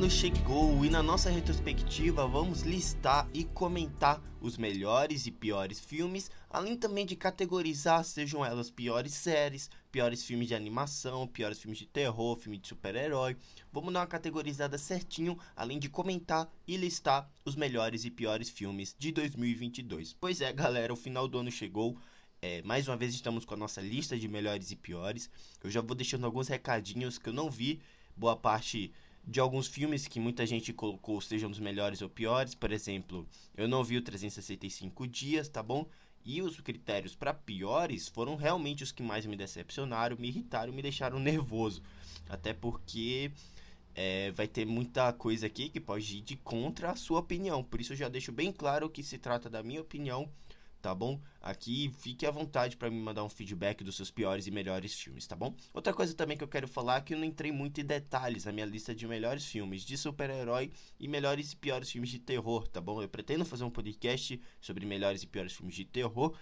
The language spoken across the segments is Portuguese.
ano chegou e na nossa retrospectiva vamos listar e comentar os melhores e piores filmes, além também de categorizar, sejam elas piores séries, piores filmes de animação, piores filmes de terror, filme de super-herói. Vamos dar uma categorizada certinho, além de comentar e listar os melhores e piores filmes de 2022. Pois é, galera, o final do ano chegou. É, mais uma vez estamos com a nossa lista de melhores e piores. Eu já vou deixando alguns recadinhos que eu não vi boa parte de alguns filmes que muita gente colocou sejam dos melhores ou piores. Por exemplo, eu não vi o 365 Dias, tá bom? E os critérios para piores foram realmente os que mais me decepcionaram, me irritaram, me deixaram nervoso. Até porque é, vai ter muita coisa aqui que pode ir de contra a sua opinião. Por isso eu já deixo bem claro que se trata da minha opinião tá bom? Aqui fique à vontade para me mandar um feedback dos seus piores e melhores filmes, tá bom? Outra coisa também que eu quero falar é que eu não entrei muito em detalhes na minha lista de melhores filmes de super-herói e melhores e piores filmes de terror, tá bom? Eu pretendo fazer um podcast sobre melhores e piores filmes de terror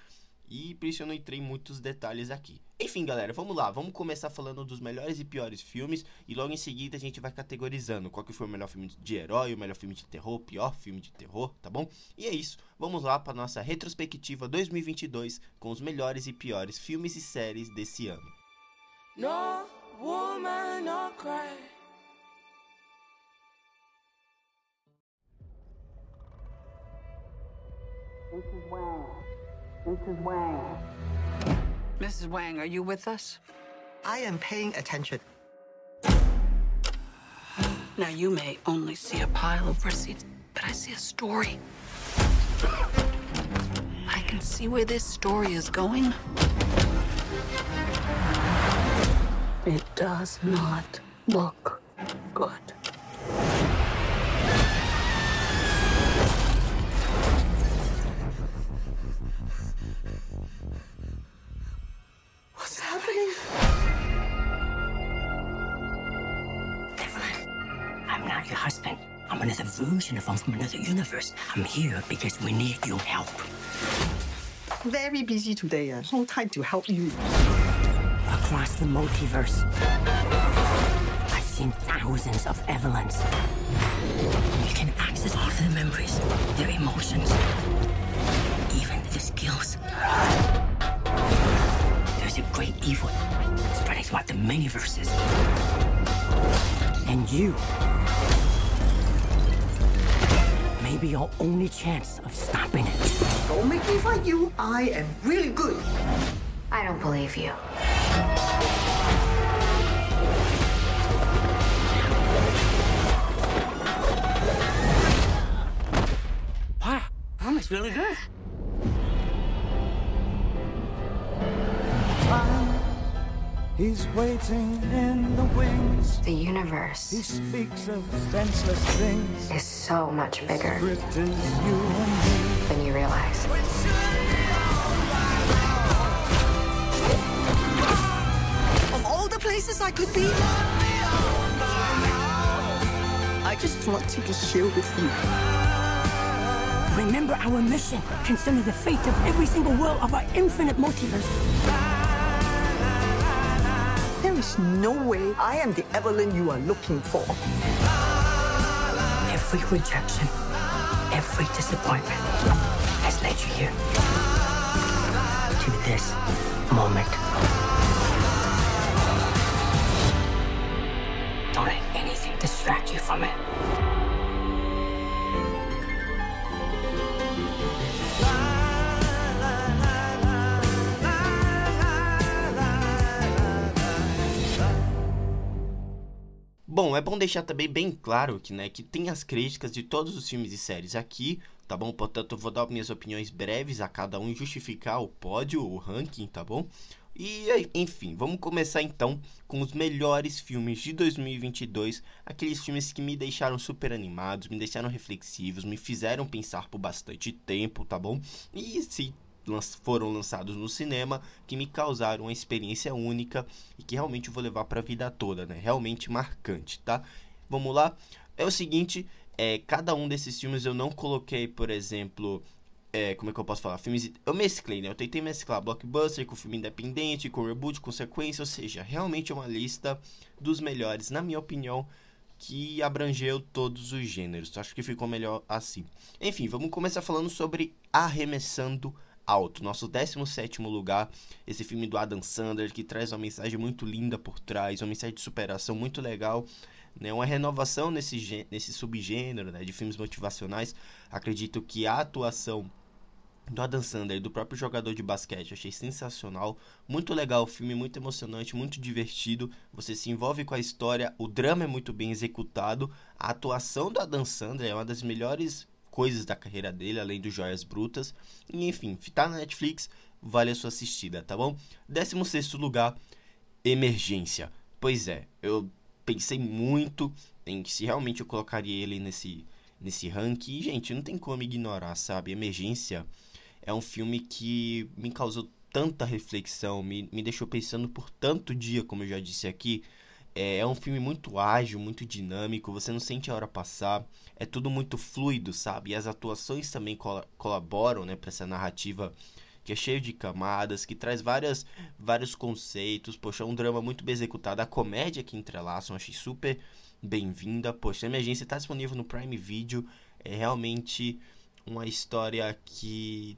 e por isso eu não entrei em muitos detalhes aqui. Enfim, galera, vamos lá. Vamos começar falando dos melhores e piores filmes. E logo em seguida a gente vai categorizando qual que foi o melhor filme de herói, o melhor filme de terror, o pior filme de terror, tá bom? E é isso. Vamos lá para nossa retrospectiva 2022 com os melhores e piores filmes e séries desse ano. No woman, no cry. This is Wayne. Mrs. Wang. Mrs. Wang, are you with us? I am paying attention. Now, you may only see a pile of receipts, but I see a story. I can see where this story is going. It does not look good. From another universe. I'm here because we need your help. Very busy today. Uh, no time to help you. Across the multiverse, I've seen thousands of Evelyns. You can access all their memories, their emotions, even the skills. There's a great evil spreading throughout the many verses. And you may be your only chance of stopping it. Don't make me fight you. I am really good. I don't believe you. He's waiting in the wings. The universe. He speaks of senseless things. Is so much bigger you than you realize. Of all the places I could be, I just want to be here with you. Remember our mission. concerning the fate of every single world of our infinite multiverse. There is no way I am the Evelyn you are looking for. Every rejection, every disappointment has led you here to this moment. Don't let anything distract you from it. Bom, é bom deixar também bem claro que, né, que tem as críticas de todos os filmes e séries aqui, tá bom? Portanto, eu vou dar minhas opiniões breves a cada um e justificar o pódio, o ranking, tá bom? E, enfim, vamos começar então com os melhores filmes de 2022, aqueles filmes que me deixaram super animados, me deixaram reflexivos, me fizeram pensar por bastante tempo, tá bom? E se foram lançados no cinema que me causaram uma experiência única e que realmente vou levar para a vida toda, né? Realmente marcante, tá? Vamos lá. É o seguinte, é, cada um desses filmes eu não coloquei, por exemplo, é, como é que eu posso falar? Filmes. Eu mesclei, né? Eu tentei mesclar blockbuster com filme independente, com reboot, com sequência, ou seja, realmente é uma lista dos melhores, na minha opinião, que abrangeu todos os gêneros. Acho que ficou melhor assim. Enfim, vamos começar falando sobre Arremessando Alto, nosso 17 lugar. Esse filme do Adam Sandler que traz uma mensagem muito linda por trás, uma mensagem de superação muito legal. Né, uma renovação nesse, nesse subgênero né, de filmes motivacionais. Acredito que a atuação do Adam Sandler, do próprio jogador de basquete. Achei sensacional, muito legal o filme, muito emocionante, muito divertido. Você se envolve com a história, o drama é muito bem executado, a atuação do Adam Sandler é uma das melhores coisas da carreira dele, além do Joias Brutas. E enfim, tá na Netflix, vale a sua assistida, tá bom? 16 lugar, Emergência. Pois é, eu pensei muito em se realmente eu colocaria ele nesse nesse ranking. E, gente, não tem como ignorar, sabe? Emergência é um filme que me causou tanta reflexão, me, me deixou pensando por tanto dia, como eu já disse aqui. É, é um filme muito ágil, muito dinâmico, você não sente a hora passar, é tudo muito fluido, sabe? E as atuações também col colaboram né, para essa narrativa que é cheio de camadas, que traz várias, vários conceitos. Poxa, é um drama muito bem executado. A comédia que entrelaçam, achei super bem-vinda. Poxa, a emergência está disponível no Prime Video. É realmente uma história que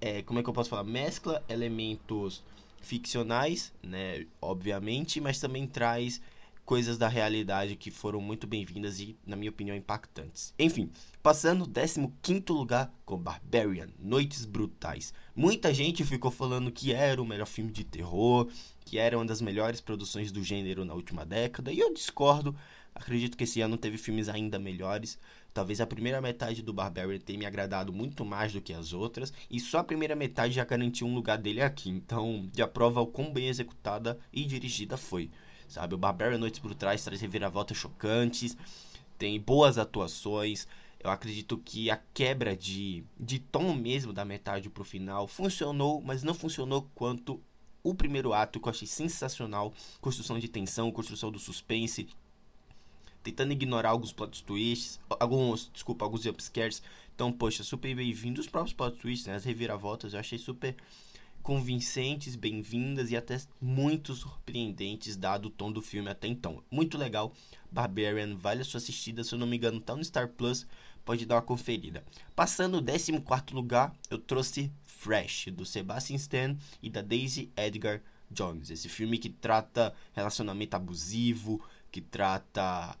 é, como é que eu posso falar? Mescla elementos ficcionais, né, obviamente, mas também traz coisas da realidade que foram muito bem-vindas e, na minha opinião, impactantes. Enfim, passando 15 lugar com Barbarian, Noites Brutais. Muita gente ficou falando que era o melhor filme de terror, que era uma das melhores produções do gênero na última década, e eu discordo. Acredito que esse ano teve filmes ainda melhores. Talvez a primeira metade do Barbarian tenha me agradado muito mais do que as outras, e só a primeira metade já garantiu um lugar dele aqui. Então, já prova o quão bem executada e dirigida foi. Sabe, o Barbarian Noites por Trás traz reviravoltas chocantes, tem boas atuações. Eu acredito que a quebra de, de tom mesmo da metade pro final funcionou, mas não funcionou quanto o primeiro ato, que eu achei sensacional. Construção de tensão, construção do suspense, tentando ignorar alguns plot twists, alguns, desculpa, alguns jumpscares. Então, poxa, super bem-vindo os próprios plot twists, né? As reviravoltas, eu achei super convincentes, bem-vindas e até muito surpreendentes, dado o tom do filme até então. Muito legal. Barbarian, vale a sua assistida, se eu não me engano, tá no Star Plus, pode dar uma conferida. Passando o 14 lugar, eu trouxe Fresh, do Sebastian Stan e da Daisy Edgar Jones. Esse filme que trata relacionamento abusivo, que trata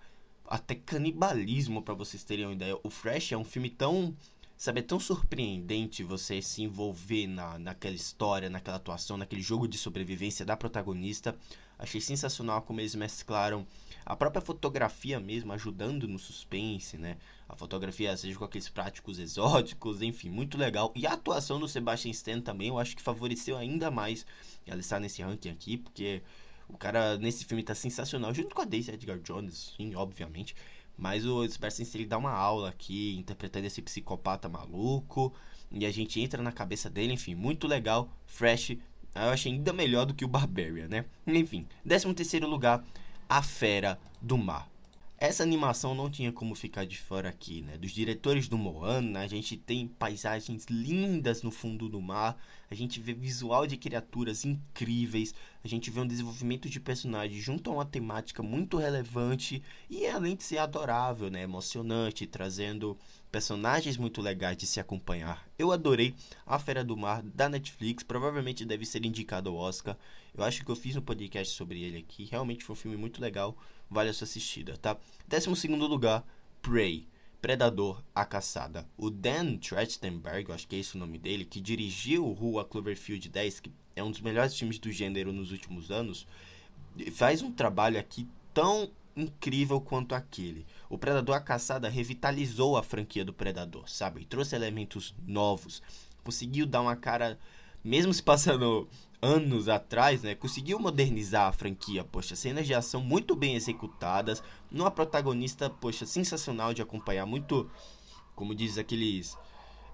até canibalismo, para vocês terem uma ideia. O Fresh é um filme tão, sabe, é tão surpreendente você se envolver na, naquela história, naquela atuação, naquele jogo de sobrevivência da protagonista. Achei sensacional como eles mesclaram a própria fotografia mesmo, ajudando no suspense, né? A fotografia, seja com aqueles práticos exóticos, enfim, muito legal. E a atuação do Sebastian Stan também, eu acho que favoreceu ainda mais ela estar nesse ranking aqui, porque o cara nesse filme tá sensacional, junto com a Daisy Edgar Jones, sim, obviamente. Mas o Sebastian ele dá uma aula aqui, interpretando esse psicopata maluco. E a gente entra na cabeça dele, enfim, muito legal. Fresh, eu achei ainda melhor do que o Barbarian, né? Enfim, 13 terceiro lugar, A Fera do Mar. Essa animação não tinha como ficar de fora aqui, né? Dos diretores do Moana, a gente tem paisagens lindas no fundo do mar, a gente vê visual de criaturas incríveis, a gente vê um desenvolvimento de personagens junto a uma temática muito relevante e além de ser adorável, né? Emocionante, trazendo personagens muito legais de se acompanhar. Eu adorei A Fera do Mar da Netflix, provavelmente deve ser indicado ao Oscar. Eu acho que eu fiz um podcast sobre ele aqui, realmente foi um filme muito legal vale a sua assistida, tá? Décimo segundo lugar, Prey. Predador, A Caçada. O Dan Trachtenberg, acho que é esse o nome dele, que dirigiu Rua Cloverfield 10, que é um dos melhores filmes do gênero nos últimos anos, faz um trabalho aqui tão incrível quanto aquele. O Predador A Caçada revitalizou a franquia do Predador, sabe? trouxe elementos novos, conseguiu dar uma cara, mesmo se passando anos atrás, né, conseguiu modernizar a franquia, poxa, cenas de ação muito bem executadas, numa protagonista, poxa, sensacional de acompanhar, muito, como diz aqueles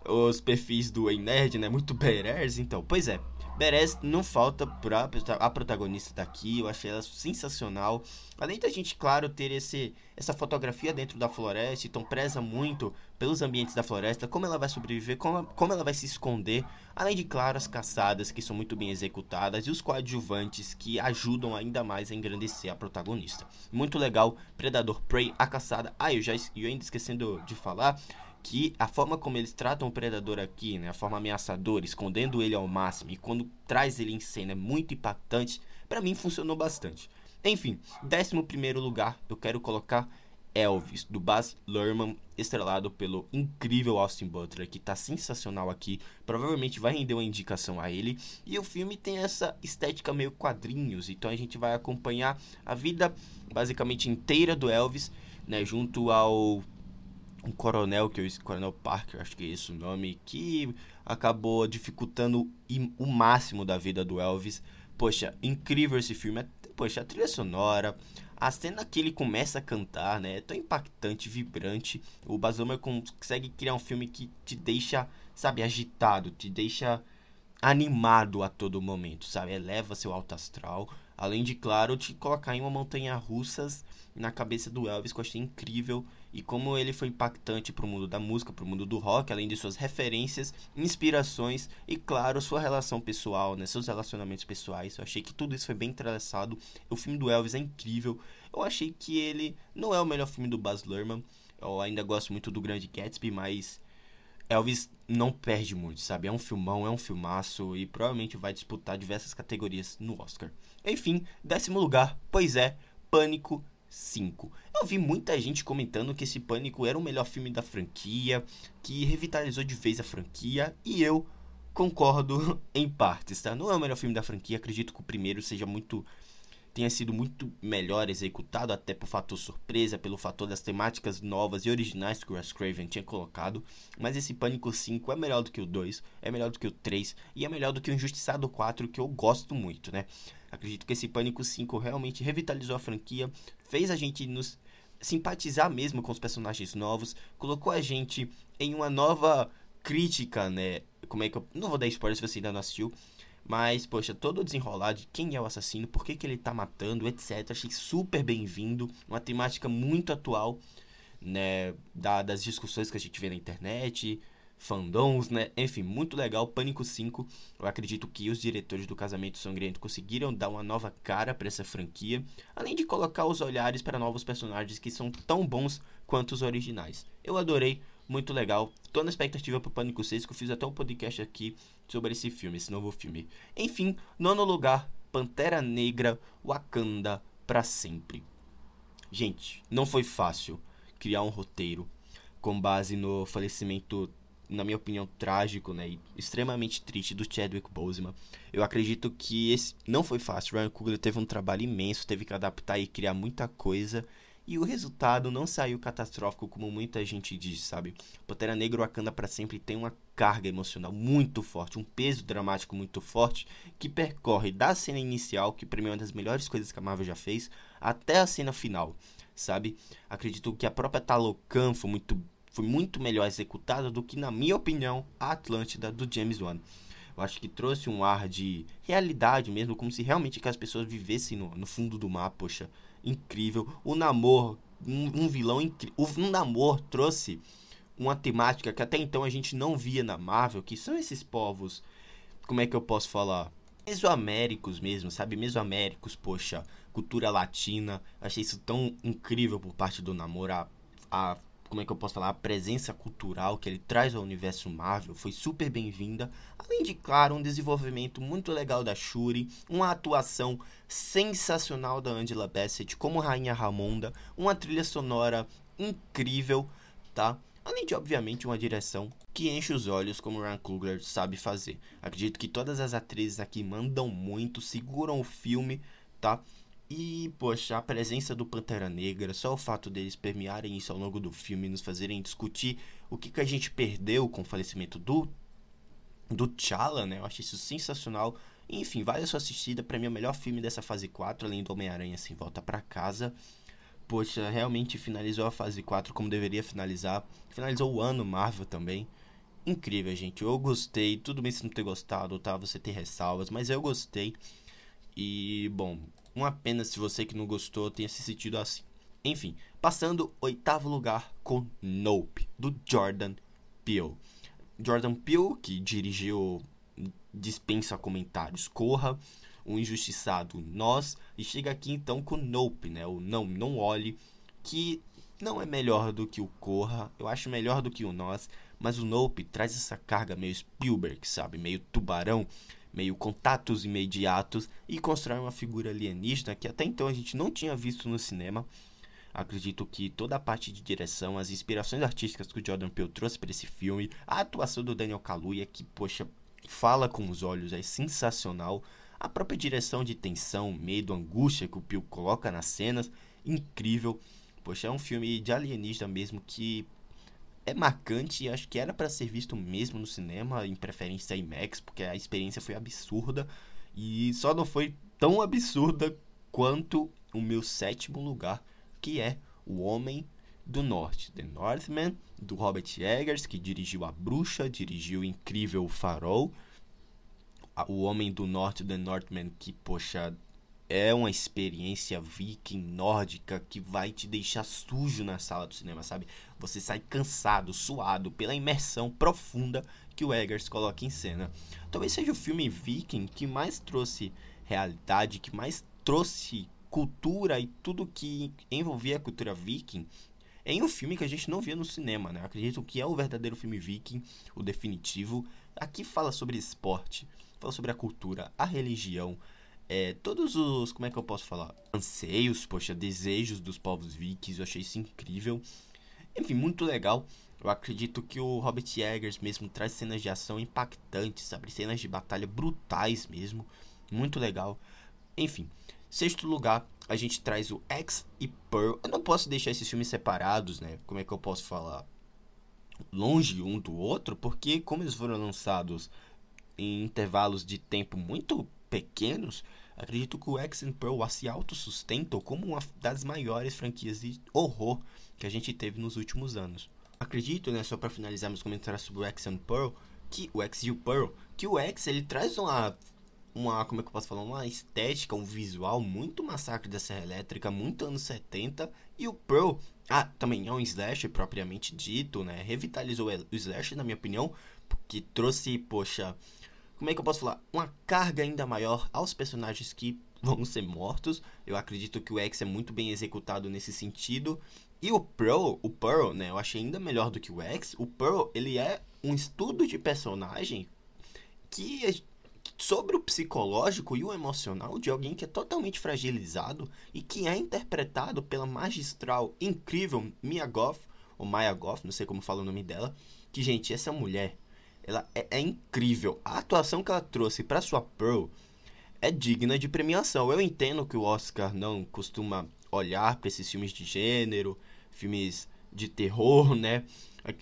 os perfis do Ei Nerd, né? Muito Beres, então. Pois é, Beres não falta pra a protagonista daqui, eu achei ela sensacional. Além da gente, claro, ter esse, essa fotografia dentro da floresta, então preza muito pelos ambientes da floresta, como ela vai sobreviver, como, como ela vai se esconder. Além de, claro, as caçadas que são muito bem executadas e os coadjuvantes que ajudam ainda mais a engrandecer a protagonista. Muito legal, Predador Prey, a caçada. Ah, eu já eu ainda esquecendo de falar que a forma como eles tratam o predador aqui, né, a forma ameaçadora, escondendo ele ao máximo e quando traz ele em cena é muito impactante, para mim funcionou bastante. Enfim, 11 primeiro lugar, eu quero colocar Elvis, do Baz Luhrmann, estrelado pelo incrível Austin Butler, que tá sensacional aqui. Provavelmente vai render uma indicação a ele. E o filme tem essa estética meio quadrinhos, então a gente vai acompanhar a vida basicamente inteira do Elvis, né, junto ao um coronel, que eu Coronel Parker, acho que é esse o nome, que acabou dificultando o máximo da vida do Elvis. Poxa, incrível esse filme. Poxa, a trilha sonora, a cena que ele começa a cantar, né? É tão impactante, vibrante. O Baz consegue criar um filme que te deixa, sabe, agitado, te deixa animado a todo momento, sabe? Eleva seu alto astral. Além de, claro, te colocar em uma montanha russas na cabeça do Elvis, que eu achei incrível e como ele foi impactante para o mundo da música, para o mundo do rock, além de suas referências, inspirações e, claro, sua relação pessoal, né, seus relacionamentos pessoais. Eu achei que tudo isso foi bem entrelaçado. O filme do Elvis é incrível. Eu achei que ele não é o melhor filme do Baz Luhrmann. Eu ainda gosto muito do Grande Gatsby, mas Elvis não perde muito, sabe? É um filmão, é um filmaço e provavelmente vai disputar diversas categorias no Oscar. Enfim, décimo lugar, pois é, Pânico 5. Eu vi muita gente comentando que esse Pânico era o melhor filme da franquia, que revitalizou de vez a franquia, e eu concordo em partes, tá? Não é o melhor filme da franquia, acredito que o primeiro seja muito tenha sido muito melhor executado, até por fator surpresa, pelo fator das temáticas novas e originais que o Wes Craven tinha colocado. Mas esse Pânico 5 é melhor do que o 2, é melhor do que o 3 e é melhor do que o Injustiçado 4, que eu gosto muito, né? Acredito que esse Pânico 5 realmente revitalizou a franquia, fez a gente nos simpatizar mesmo com os personagens novos, colocou a gente em uma nova crítica, né? Como é que eu. Não vou dar spoiler se você ainda não assistiu. Mas, poxa, todo o desenrolar de quem é o assassino, por que, que ele tá matando, etc. Achei super bem-vindo. Uma temática muito atual, né? Da, das discussões que a gente vê na internet, fandoms, né? Enfim, muito legal. Pânico 5. Eu acredito que os diretores do Casamento Sangrento conseguiram dar uma nova cara para essa franquia, além de colocar os olhares para novos personagens que são tão bons quanto os originais. Eu adorei, muito legal. Tô na expectativa pro Pânico 6, que eu fiz até um podcast aqui sobre esse filme, esse novo filme. Enfim, nono lugar, Pantera Negra, Wakanda para sempre. Gente, não foi fácil criar um roteiro com base no falecimento na minha opinião, trágico, né, e extremamente triste do Chadwick Boseman. Eu acredito que esse não foi fácil. Ryan Coogler teve um trabalho imenso, teve que adaptar e criar muita coisa. E o resultado não saiu catastrófico como muita gente diz, sabe? Pantera Negra Wakanda para sempre tem uma carga emocional muito forte, um peso dramático muito forte que percorre da cena inicial, que para mim é uma das melhores coisas que a Marvel já fez, até a cena final, sabe? Acredito que a própria Talocan foi muito foi muito melhor executada do que, na minha opinião, a Atlântida do James Wan. Eu acho que trouxe um ar de realidade mesmo, como se realmente as pessoas vivessem no, no fundo do mar. Poxa, incrível. O Namor, um, um vilão incrível. O Namor trouxe uma temática que até então a gente não via na Marvel, que são esses povos, como é que eu posso falar? Mesoaméricos mesmo, sabe? Mesoaméricos, poxa, cultura latina. Achei isso tão incrível por parte do Namor, a, a como é que eu posso falar, a presença cultural que ele traz ao universo Marvel foi super bem-vinda. Além de, claro, um desenvolvimento muito legal da Shuri, uma atuação sensacional da Angela Bassett como Rainha Ramonda, uma trilha sonora incrível, tá? Além de, obviamente, uma direção que enche os olhos como Ryan Coogler sabe fazer. Acredito que todas as atrizes aqui mandam muito, seguram o filme, tá? E, poxa, a presença do Pantera Negra, só o fato deles permearem isso ao longo do filme, nos fazerem discutir o que, que a gente perdeu com o falecimento do do T'Challa, né? Eu acho isso sensacional. Enfim, vale a sua assistida. Pra mim, é o melhor filme dessa fase 4, além do Homem-Aranha Sem Volta para Casa. Poxa, realmente finalizou a fase 4 como deveria finalizar. Finalizou o ano Marvel também. incrível, gente. Eu gostei. Tudo bem se não ter gostado, tá? Você ter ressalvas, mas eu gostei. E, bom, uma pena se você que não gostou tenha se sentido assim. Enfim, passando oitavo lugar com Nope, do Jordan Peele. Jordan Peele, que dirigiu Dispensa Comentários, Corra, O Injustiçado, Nós, e chega aqui então com Nope, né? O Não, Não Olhe, que não é melhor do que o Corra, eu acho melhor do que o Nós, mas o Nope traz essa carga meio Spielberg, sabe? Meio tubarão, meio contatos imediatos e constrói uma figura alienígena que até então a gente não tinha visto no cinema. Acredito que toda a parte de direção, as inspirações artísticas que o Jordan Peele trouxe para esse filme, a atuação do Daniel Kaluuya que, poxa, fala com os olhos, é sensacional. A própria direção de tensão, medo, angústia que o Peele coloca nas cenas, incrível. Poxa, é um filme de alienígena mesmo que é marcante e acho que era para ser visto mesmo no cinema, em preferência IMAX, porque a experiência foi absurda e só não foi tão absurda quanto o meu sétimo lugar, que é O Homem do Norte, The Northman, do Robert Eggers, que dirigiu A Bruxa, dirigiu o incrível Farol, O Homem do Norte, The Northman, que, poxa, é uma experiência viking nórdica que vai te deixar sujo na sala do cinema, sabe? Você sai cansado, suado pela imersão profunda que o Eggers coloca em cena. Talvez seja o filme viking que mais trouxe realidade, que mais trouxe cultura e tudo que envolvia a cultura viking em um filme que a gente não via no cinema, né? Acredito que é o verdadeiro filme viking, o definitivo. Aqui fala sobre esporte, fala sobre a cultura, a religião, é, todos os, como é que eu posso falar? Anseios, poxa, desejos dos povos vikings, eu achei isso incrível. Enfim, muito legal. Eu acredito que o Robert Eggers mesmo traz cenas de ação impactantes, sabe? Cenas de batalha brutais mesmo. Muito legal. Enfim, sexto lugar, a gente traz o X e Pearl. Eu não posso deixar esses filmes separados, né? Como é que eu posso falar? Longe um do outro, porque como eles foram lançados em intervalos de tempo muito pequenos, acredito que o X and Pearl se autossustentam como uma das maiores franquias de horror que a gente teve nos últimos anos. Acredito, né, só para finalizar meus comentários sobre o X and Pearl, que o X e o Pearl, que o X ele traz uma uma, como é que eu posso falar, uma estética, um visual muito massacre da Serra Elétrica, muito anos 70, e o Pearl, ah, também é um slash propriamente dito, né, revitalizou o slash na minha opinião, porque trouxe, poxa, como é que eu posso falar? Uma carga ainda maior aos personagens que vão ser mortos. Eu acredito que o X é muito bem executado nesse sentido. E o Pearl, o Pearl, né, eu achei ainda melhor do que o X. O Pearl, ele é um estudo de personagem que é sobre o psicológico e o emocional de alguém que é totalmente fragilizado e que é interpretado pela magistral, incrível Mia Goth, ou Maya Goth, não sei como fala o nome dela, que gente, essa mulher ela é, é incrível. A atuação que ela trouxe para sua Pearl é digna de premiação. Eu entendo que o Oscar não costuma olhar para esses filmes de gênero, filmes de terror, né?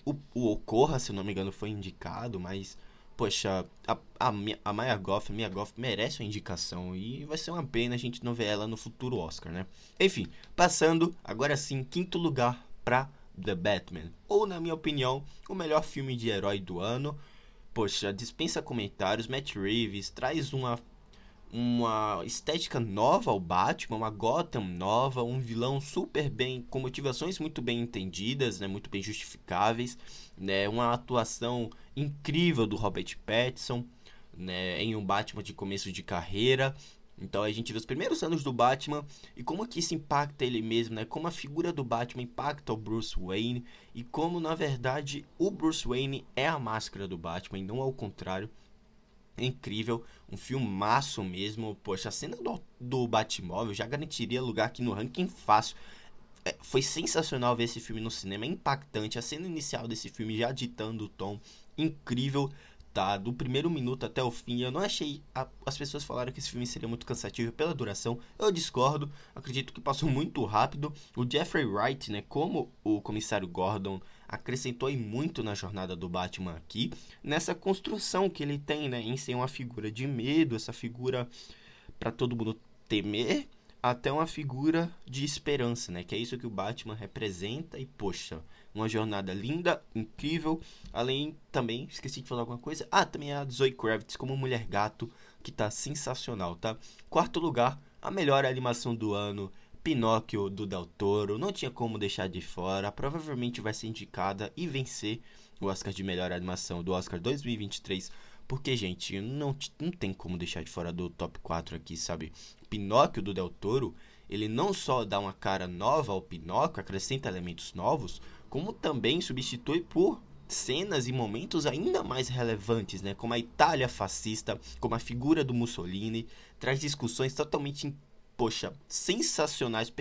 O, o Ocorra, se não me engano, foi indicado, mas, poxa, a, a, a Maya Goff, a Mia Goff merece uma indicação e vai ser uma pena a gente não ver ela no futuro Oscar, né? Enfim, passando agora sim, quinto lugar para The Batman, ou na minha opinião, o melhor filme de herói do ano poxa, dispensa comentários. Matt Reeves traz uma uma estética nova ao Batman, uma Gotham nova, um vilão super bem com motivações muito bem entendidas, né, muito bem justificáveis, né, uma atuação incrível do Robert Pattinson, né, em um Batman de começo de carreira, então a gente vê os primeiros anos do Batman e como que isso impacta ele mesmo, né? Como a figura do Batman impacta o Bruce Wayne e como na verdade o Bruce Wayne é a máscara do Batman e não ao contrário. É incrível, um filmaço mesmo. Poxa, a cena do, do Batmóvel já garantiria lugar aqui no ranking fácil. É, foi sensacional ver esse filme no cinema, é impactante. A cena inicial desse filme já ditando o tom, incrível tá do primeiro minuto até o fim. Eu não achei. A, as pessoas falaram que esse filme seria muito cansativo pela duração. Eu discordo. Acredito que passou muito rápido. O Jeffrey Wright, né, como o comissário Gordon, acrescentou muito na jornada do Batman aqui, nessa construção que ele tem, né, em ser uma figura de medo, essa figura para todo mundo temer, até uma figura de esperança, né? Que é isso que o Batman representa e poxa, uma jornada linda, incrível. Além também, esqueci de falar alguma coisa. Ah, também a Zoe Kravitz como Mulher Gato, que tá sensacional, tá? Quarto lugar, a melhor animação do ano, Pinóquio do Del Toro. Não tinha como deixar de fora. Provavelmente vai ser indicada e vencer o Oscar de melhor animação do Oscar 2023 porque, gente, não, não tem como deixar de fora do top 4 aqui, sabe? Pinóquio do Del Toro, ele não só dá uma cara nova ao Pinóquio, acrescenta elementos novos, como também substitui por cenas e momentos ainda mais relevantes, né? Como a Itália fascista, como a figura do Mussolini, traz discussões totalmente, poxa, sensacionais,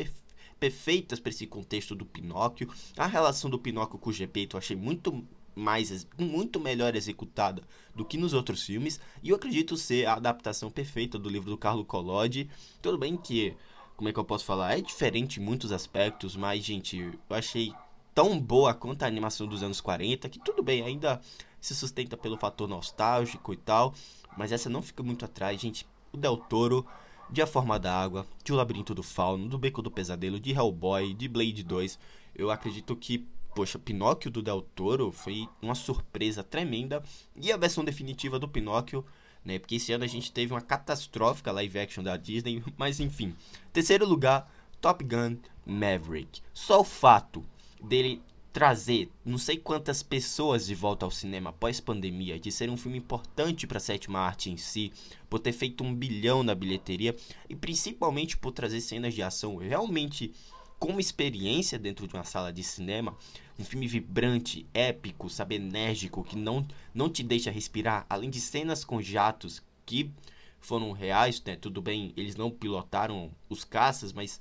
perfeitas para esse contexto do Pinóquio. A relação do Pinóquio com o Gepeto eu achei muito mais muito melhor executada do que nos outros filmes e eu acredito ser a adaptação perfeita do livro do Carlo Collodi. Tudo bem que como é que eu posso falar? É diferente em muitos aspectos, mas gente, eu achei tão boa quanto a animação dos anos 40 que tudo bem, ainda se sustenta pelo fator nostálgico e tal, mas essa não fica muito atrás, gente. O Del Toro de A Forma da Água, de O Labirinto do Fauno, do Beco do Pesadelo, de Hellboy, de Blade 2. Eu acredito que poxa, Pinóquio do Del Toro foi uma surpresa tremenda. E a versão definitiva do Pinóquio, né? Porque esse ano a gente teve uma catastrófica live action da Disney, mas enfim. Terceiro lugar, Top Gun Maverick. Só o fato dele trazer não sei quantas pessoas de volta ao cinema pós-pandemia, de ser um filme importante para a sétima arte em si, por ter feito um bilhão na bilheteria e principalmente por trazer cenas de ação realmente como experiência dentro de uma sala de cinema, um filme vibrante, épico, sabe, enérgico, que não, não te deixa respirar, além de cenas com jatos que foram reais, né? Tudo bem, eles não pilotaram os caças, mas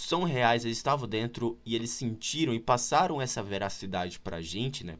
são reais, eles estavam dentro e eles sentiram e passaram essa veracidade pra gente, né?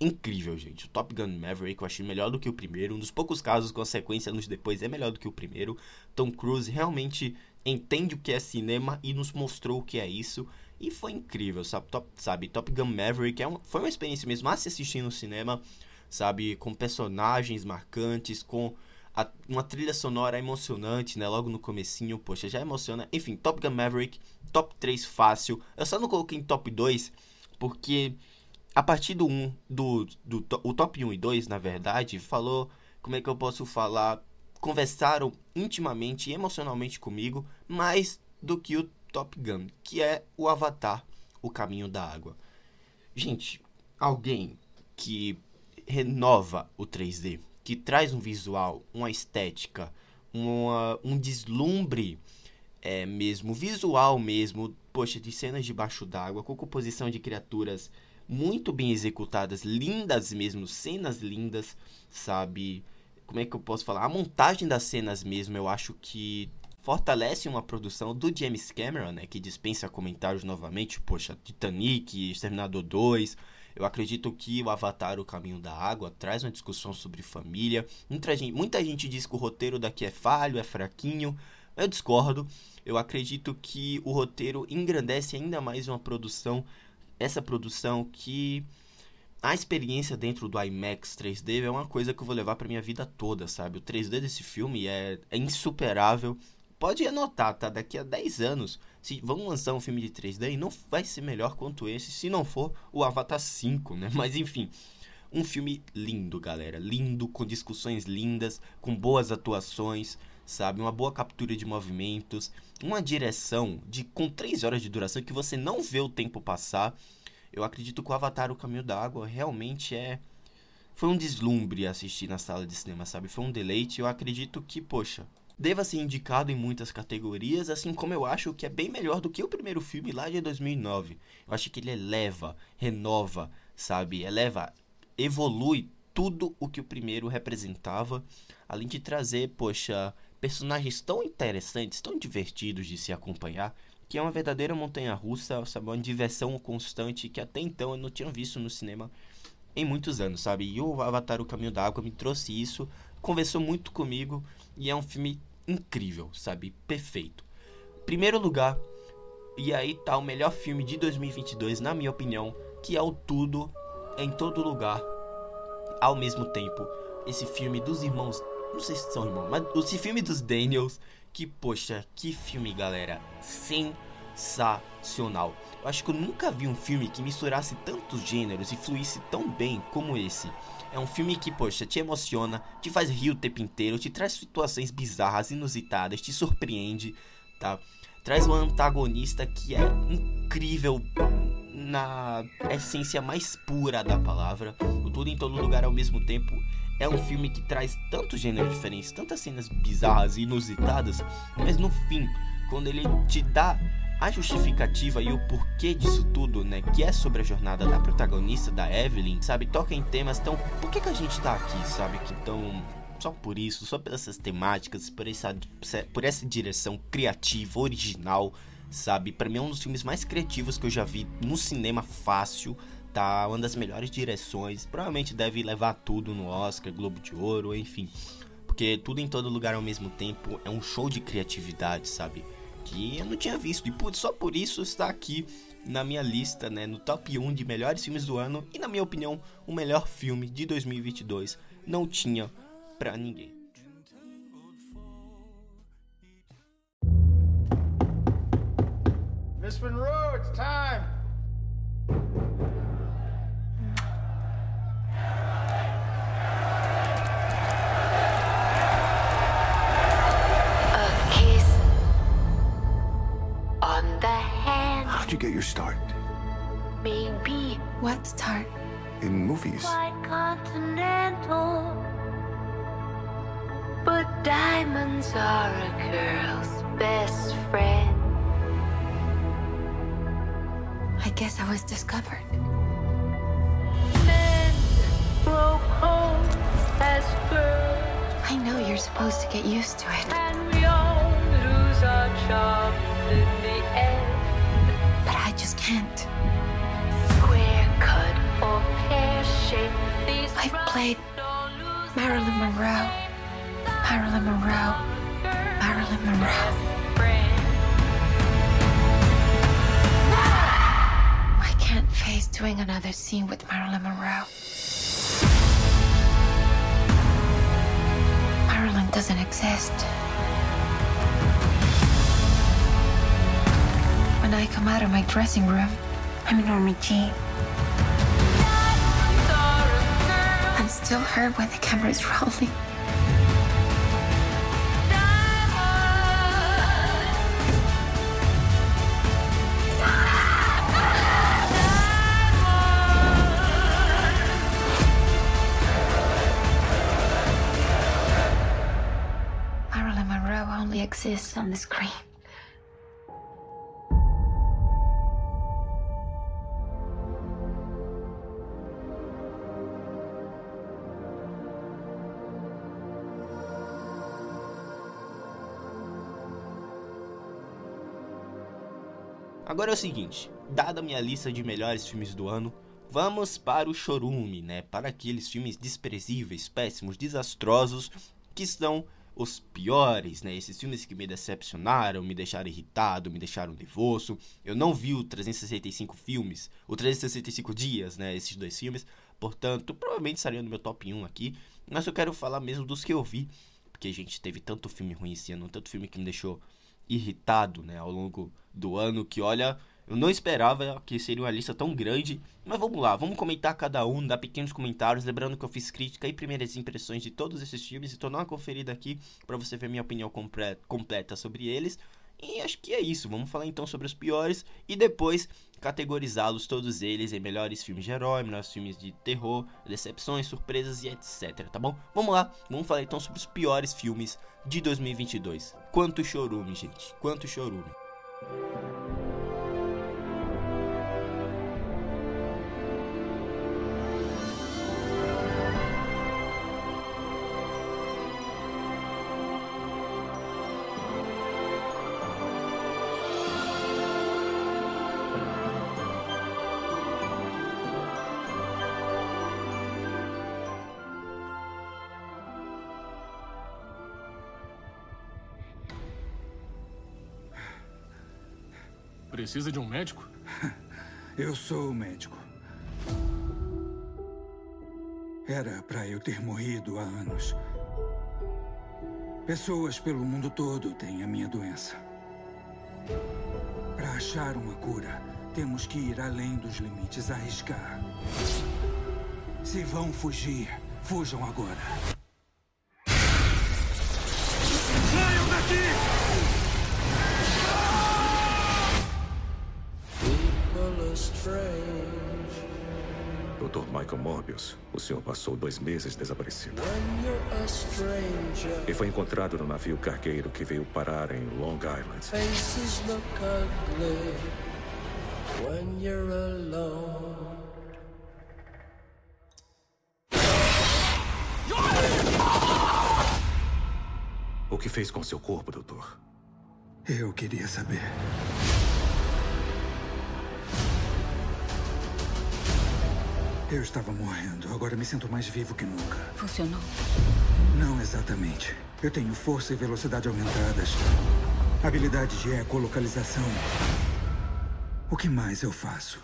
Incrível, gente. O Top Gun Maverick eu achei melhor do que o primeiro. Um dos poucos casos com a sequência anos depois é melhor do que o primeiro. Tom Cruise realmente entende o que é cinema e nos mostrou o que é isso. E foi incrível, sabe? Top, sabe? Top Gun Maverick é um, foi uma experiência mesmo a se assistir no cinema, sabe? Com personagens marcantes, com a, uma trilha sonora emocionante, né? Logo no comecinho, poxa, já emociona. Enfim, Top Gun Maverick, top 3 fácil. Eu só não coloquei em top 2 porque a partir do 1, do, do, do o top 1 e 2, na verdade, falou, como é que eu posso falar conversaram intimamente e emocionalmente comigo mais do que o Top Gun, que é o Avatar, o caminho da água. Gente, alguém que renova o 3D, que traz um visual, uma estética, uma, um deslumbre é, mesmo, visual mesmo, poxa, de cenas debaixo d'água, com composição de criaturas muito bem executadas, lindas mesmo, cenas lindas, sabe? como é que eu posso falar? A montagem das cenas mesmo, eu acho que fortalece uma produção do James Cameron, né, que dispensa comentários novamente, poxa, Titanic, Exterminador 2. Eu acredito que o Avatar, O Caminho da Água, traz uma discussão sobre família. Muita gente, muita gente diz que o roteiro daqui é falho, é fraquinho. Eu discordo. Eu acredito que o roteiro engrandece ainda mais uma produção, essa produção que a experiência dentro do IMAX 3D é uma coisa que eu vou levar para minha vida toda, sabe? O 3D desse filme é, é insuperável. Pode anotar, tá? Daqui a 10 anos, se vão lançar um filme de 3D e não vai ser melhor quanto esse, se não for o Avatar 5, né? Mas enfim, um filme lindo, galera. Lindo, com discussões lindas, com boas atuações, sabe? Uma boa captura de movimentos, uma direção de com 3 horas de duração que você não vê o tempo passar eu acredito que o Avatar O Caminho da Água realmente é. Foi um deslumbre assistir na sala de cinema, sabe? Foi um deleite. Eu acredito que, poxa, deva ser indicado em muitas categorias, assim como eu acho que é bem melhor do que o primeiro filme lá de 2009. Eu acho que ele eleva, renova, sabe? Eleva, evolui tudo o que o primeiro representava, além de trazer, poxa, personagens tão interessantes, tão divertidos de se acompanhar que é uma verdadeira montanha russa, sabe? Uma diversão constante que até então eu não tinha visto no cinema em muitos anos, sabe? E o Avatar O Caminho da Água me trouxe isso, conversou muito comigo e é um filme incrível, sabe? Perfeito. Primeiro lugar, e aí tá o melhor filme de 2022, na minha opinião, que é o Tudo em Todo Lugar ao mesmo tempo. Esse filme dos irmãos, não sei se são irmãos, mas esse filme dos Daniels que, poxa, que filme, galera. Sensacional. Eu acho que eu nunca vi um filme que misturasse tantos gêneros e fluísse tão bem como esse. É um filme que, poxa, te emociona, te faz rir o tempo inteiro, te traz situações bizarras, inusitadas, te surpreende, tá? Traz um antagonista que é incrível na essência mais pura da palavra. O Tudo em Todo Lugar ao mesmo tempo é um filme que traz tantos gêneros diferentes, tantas cenas bizarras e inusitadas, mas no fim, quando ele te dá a justificativa e o porquê disso tudo, né, que é sobre a jornada da protagonista, da Evelyn, sabe, toca em temas tão, por que que a gente tá aqui, sabe, que tão só por isso, só pelas temáticas, por essa, por essa direção criativa, original, sabe? Para mim é um dos filmes mais criativos que eu já vi no cinema fácil, tá? Uma das melhores direções, provavelmente deve levar tudo no Oscar, Globo de Ouro, enfim. Porque tudo em todo lugar ao mesmo tempo é um show de criatividade, sabe? Que eu não tinha visto. E só por isso está aqui na minha lista, né, no top 1 de melhores filmes do ano e na minha opinião, o melhor filme de 2022. Não tinha pra ninguém. Miss Monroe, it's time. You get your start? Maybe. What start? In movies. Quite continental. But diamonds are a girl's best friend. I guess I was discovered. Men grow cold as girls. I know you're supposed to get used to it. Shaped. I've played Marilyn Monroe. Marilyn Monroe. Marilyn Monroe. I can't face doing another scene with Marilyn Monroe. Marilyn doesn't exist. When I come out of my dressing room, I'm Norma Jean. I'm still her when the camera is rolling. Marilyn Monroe only exists on the screen. Agora é o seguinte, dada a minha lista de melhores filmes do ano, vamos para o chorume, né? Para aqueles filmes desprezíveis, péssimos, desastrosos, que são os piores, né? Esses filmes que me decepcionaram, me deixaram irritado, me deixaram nervoso. Eu não vi o 365 filmes, o 365 dias, né? Esses dois filmes. Portanto, provavelmente estariam no meu top 1 aqui. Mas eu quero falar mesmo dos que eu vi. Porque, gente, teve tanto filme ruim esse ano, tanto filme que me deixou irritado, né? Ao longo do ano, que olha, eu não esperava que seria uma lista tão grande, mas vamos lá, vamos comentar cada um, dar pequenos comentários, lembrando que eu fiz crítica e primeiras impressões de todos esses filmes, então dá uma conferida aqui para você ver minha opinião completa sobre eles. E acho que é isso, vamos falar então sobre os piores e depois categorizá-los todos eles em melhores filmes de herói, melhores filmes de terror, decepções, surpresas e etc, tá bom? Vamos lá, vamos falar então sobre os piores filmes de 2022. Quanto chorume, gente, quanto chorume. Precisa de um médico? Eu sou o médico. Era para eu ter morrido há anos. Pessoas pelo mundo todo têm a minha doença. Para achar uma cura, temos que ir além dos limites, arriscar. Se vão fugir, fujam agora. Morbius, o senhor passou dois meses desaparecido. E foi encontrado no navio cargueiro que veio parar em Long Island. O que fez com seu corpo, doutor? Eu queria saber. Eu estava morrendo. Agora me sinto mais vivo que nunca. Funcionou? Não exatamente. Eu tenho força e velocidade aumentadas. Habilidade de ecolocalização. O que mais eu faço?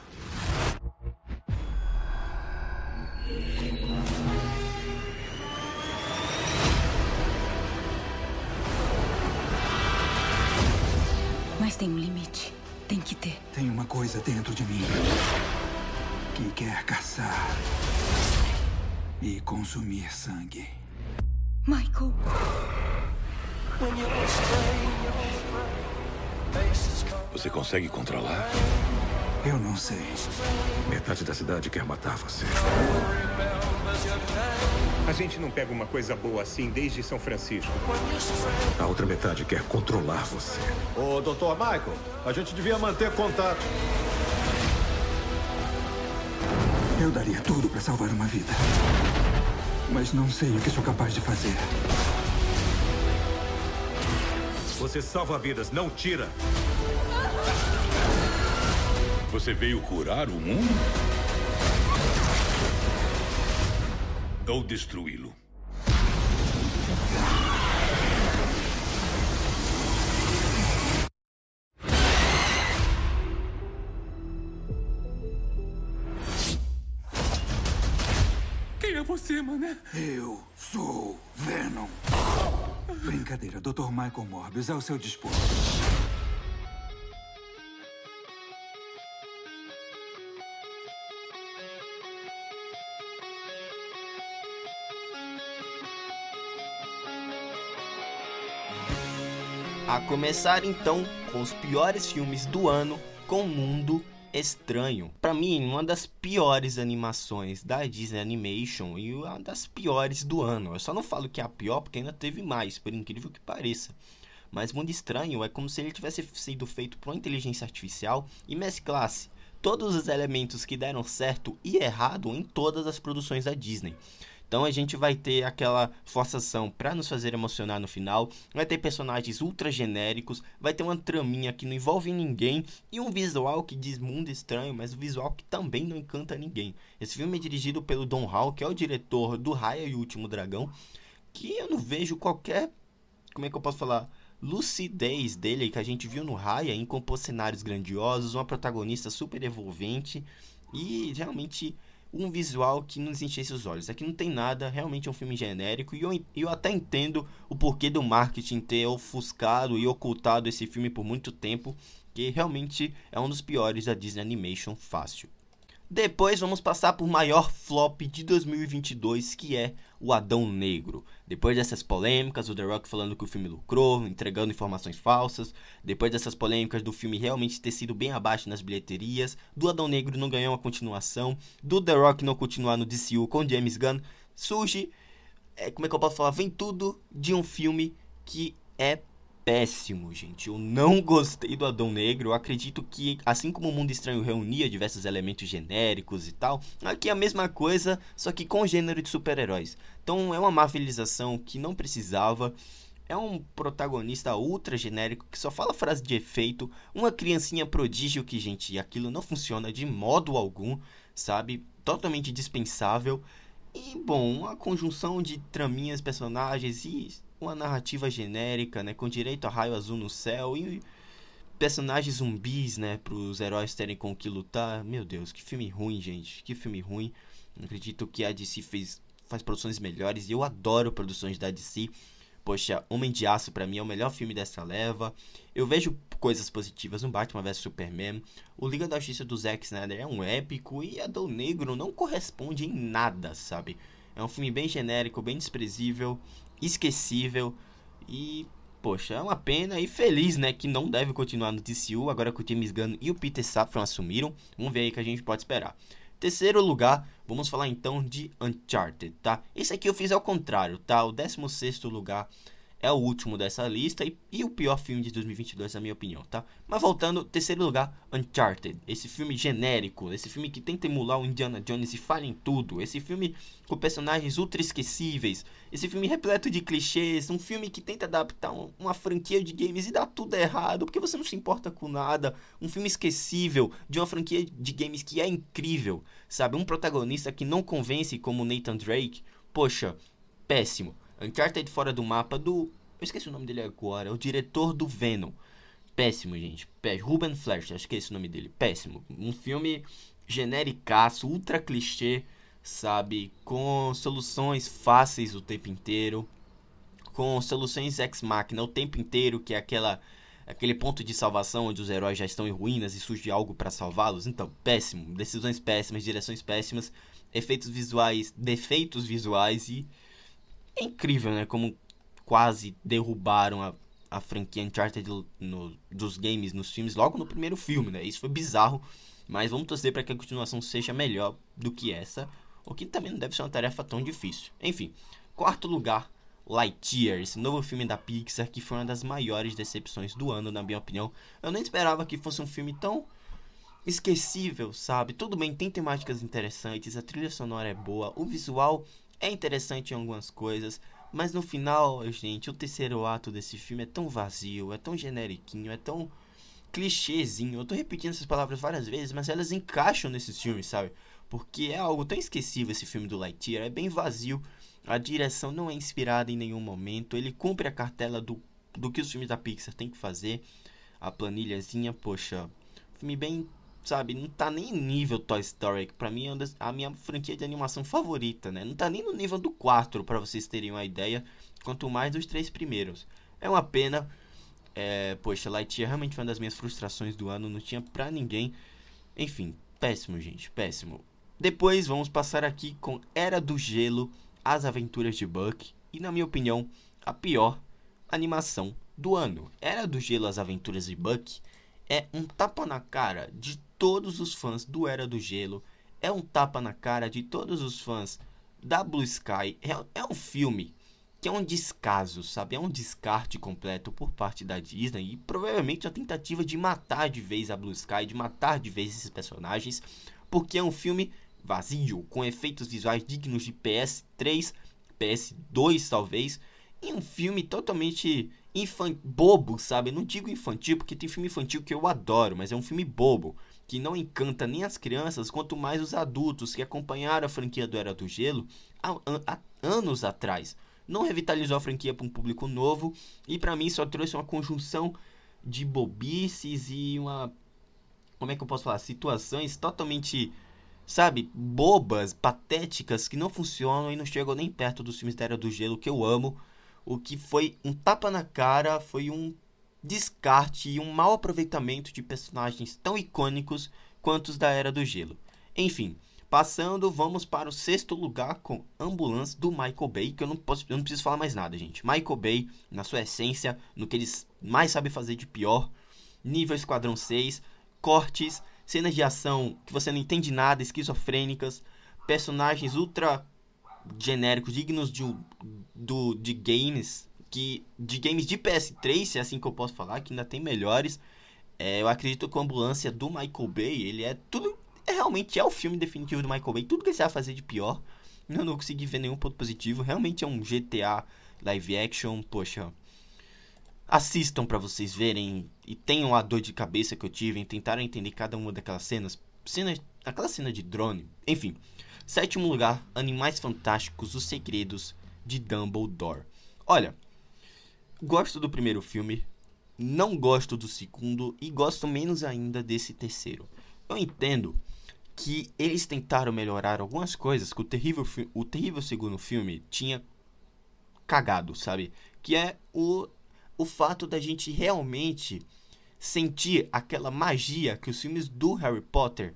Mas tem um limite. Tem que ter. Tem uma coisa dentro de mim que quer caçar e consumir sangue. Michael. Você consegue controlar? Eu não sei. Metade da cidade quer matar você. A gente não pega uma coisa boa assim desde São Francisco. A outra metade quer controlar você. Ô, Dr. Michael, a gente devia manter contato. Eu daria tudo para salvar uma vida. Mas não sei o que sou capaz de fazer. Você salva vidas, não tira. Você veio curar o mundo? Ou destruí-lo? É mané? Eu sou Venom. Brincadeira, Dr. Michael Morbius, ao seu dispor. A começar então com os piores filmes do ano com Mundo Estranho. Para mim, uma das piores animações da Disney Animation e uma das piores do ano. Eu só não falo que é a pior porque ainda teve mais, por incrível que pareça. Mas Mundo Estranho é como se ele tivesse sido feito por uma inteligência artificial e mesclasse todos os elementos que deram certo e errado em todas as produções da Disney. Então a gente vai ter aquela forçação para nos fazer emocionar no final, vai ter personagens ultra genéricos, vai ter uma traminha que não envolve ninguém e um visual que diz mundo estranho, mas um visual que também não encanta ninguém. Esse filme é dirigido pelo Don Hall, que é o diretor do Raya e o Último Dragão, que eu não vejo qualquer, como é que eu posso falar, lucidez dele que a gente viu no Raya em compor cenários grandiosos, uma protagonista super envolvente e realmente um visual que nos enchesse os olhos. Aqui não tem nada, realmente é um filme genérico e eu, eu até entendo o porquê do marketing ter ofuscado e ocultado esse filme por muito tempo, que realmente é um dos piores da Disney Animation fácil. Depois vamos passar por maior flop de 2022, que é o Adão Negro. Depois dessas polêmicas, o The Rock falando que o filme lucrou, entregando informações falsas. Depois dessas polêmicas do filme realmente ter sido bem abaixo nas bilheterias, do Adão Negro não ganhar uma continuação, do The Rock não continuar no DCU com James Gunn, surge, é, como é que eu posso falar, vem tudo de um filme que é péssimo, gente. Eu não gostei do Adão Negro. Eu acredito que, assim como o Mundo Estranho reunia diversos elementos genéricos e tal, aqui é a mesma coisa, só que com gênero de super-heróis. Então é uma marvelização que não precisava. É um protagonista ultra genérico que só fala frase de efeito. Uma criancinha prodígio que, gente, aquilo não funciona de modo algum, sabe? Totalmente dispensável. E, bom, uma conjunção de traminhas, personagens e uma narrativa genérica, né, com direito a raio azul no céu e personagens zumbis, né, para os heróis terem com que lutar. Meu Deus, que filme ruim, gente, que filme ruim. Acredito que a DC fez faz produções melhores e eu adoro produções da DC, Poxa, Homem de Aço para mim é o melhor filme dessa leva. Eu vejo coisas positivas no Batman vs Superman. O Liga da Justiça do Zack Snyder é um épico e a do Negro não corresponde em nada, sabe? É um filme bem genérico, bem desprezível, esquecível e poxa, é uma pena e feliz, né, que não deve continuar no DCU agora que o James Gunn e o Peter Safran assumiram. Vamos ver aí que a gente pode esperar. Terceiro lugar, vamos falar então de Uncharted, tá? Esse aqui eu fiz ao contrário, tá? O 16 lugar é o último dessa lista e, e, o pior filme de 2022, na minha opinião, tá? Mas voltando, terceiro lugar, Uncharted. Esse filme genérico, esse filme que tenta emular o Indiana Jones e falha em tudo. Esse filme com personagens ultra esquecíveis. Esse filme repleto de clichês. Um filme que tenta adaptar um, uma franquia de games e dá tudo errado, porque você não se importa com nada. Um filme esquecível de uma franquia de games que é incrível, sabe? Um protagonista que não convence como Nathan Drake. Poxa, péssimo. Uncharted fora do mapa do. Eu esqueci o nome dele agora. O diretor do Venom. Péssimo, gente. Péssimo. Ruben Flash, acho que é esse o nome dele. Péssimo. Um filme genericaço, ultra clichê, sabe? Com soluções fáceis o tempo inteiro. Com soluções ex-máquina o tempo inteiro, que é aquela aquele ponto de salvação onde os heróis já estão em ruínas e surge algo para salvá-los. Então, péssimo, decisões péssimas, direções péssimas, efeitos visuais, defeitos visuais e é incrível, né? Como quase derrubaram a, a franquia Uncharted no, dos games, nos filmes, logo no primeiro filme, né? Isso foi bizarro, mas vamos torcer para que a continuação seja melhor do que essa, o que também não deve ser uma tarefa tão difícil. Enfim, quarto lugar, Lightyear, esse novo filme da Pixar que foi uma das maiores decepções do ano, na minha opinião. Eu nem esperava que fosse um filme tão esquecível, sabe? Tudo bem, tem temáticas interessantes, a trilha sonora é boa, o visual é interessante em algumas coisas, mas no final, gente, o terceiro ato desse filme é tão vazio, é tão generiquinho, é tão clichêzinho. Eu tô repetindo essas palavras várias vezes, mas elas encaixam nesses filmes, sabe? Porque é algo tão esquecível esse filme do Lightyear, é bem vazio. A direção não é inspirada em nenhum momento, ele cumpre a cartela do, do que os filmes da Pixar têm que fazer. A planilhazinha, poxa, filme bem sabe, não tá nem nível Toy Story, que pra mim é a minha franquia de animação favorita, né? Não tá nem no nível do 4, para vocês terem uma ideia, quanto mais dos três primeiros. É uma pena, é, poxa, Lightyear realmente foi uma das minhas frustrações do ano, não tinha pra ninguém. Enfim, péssimo, gente, péssimo. Depois vamos passar aqui com Era do Gelo, As Aventuras de Buck, e na minha opinião, a pior animação do ano. Era do Gelo, As Aventuras de Buck é um tapa na cara de todos os fãs do Era do Gelo, é um tapa na cara de todos os fãs da Blue Sky. É, é um filme que é um descaso, sabe? É um descarte completo por parte da Disney e provavelmente a tentativa de matar de vez a Blue Sky, de matar de vez esses personagens, porque é um filme vazio, com efeitos visuais dignos de PS3, PS2 talvez, e um filme totalmente bobo, sabe? Não digo infantil porque tem filme infantil que eu adoro, mas é um filme bobo que não encanta nem as crianças, quanto mais os adultos que acompanharam a franquia do Era do Gelo há, há anos atrás. Não revitalizou a franquia para um público novo e para mim só trouxe uma conjunção de bobices e uma como é que eu posso falar, situações totalmente sabe, bobas, patéticas que não funcionam e não chegam nem perto da Era do Gelo que eu amo. O que foi um tapa na cara, foi um descarte e um mau aproveitamento de personagens tão icônicos quanto os da Era do Gelo. Enfim, passando, vamos para o sexto lugar com Ambulance do Michael Bay, que eu não, posso, eu não preciso falar mais nada, gente. Michael Bay, na sua essência, no que eles mais sabem fazer de pior, nível Esquadrão 6, cortes, cenas de ação que você não entende nada, esquizofrênicas, personagens ultra genéricos, dignos de, do, de games que de games de PS3, se é assim que eu posso falar, que ainda tem melhores. É, eu acredito que a ambulância do Michael Bay, ele é tudo. É, realmente é o filme definitivo do Michael Bay. Tudo que ele sabe fazer de pior. Eu não consegui ver nenhum ponto positivo. Realmente é um GTA live action. Poxa. Assistam para vocês verem. E tenham a dor de cabeça que eu tive em tentar entender cada uma daquelas cenas. Cena, aquela cena de drone. Enfim. Sétimo lugar: Animais Fantásticos, Os Segredos de Dumbledore. Olha, Gosto do primeiro filme, não gosto do segundo e gosto menos ainda desse terceiro. Eu entendo que eles tentaram melhorar algumas coisas que o terrível, o terrível segundo filme tinha cagado, sabe? Que é o, o fato da gente realmente sentir aquela magia que os filmes do Harry Potter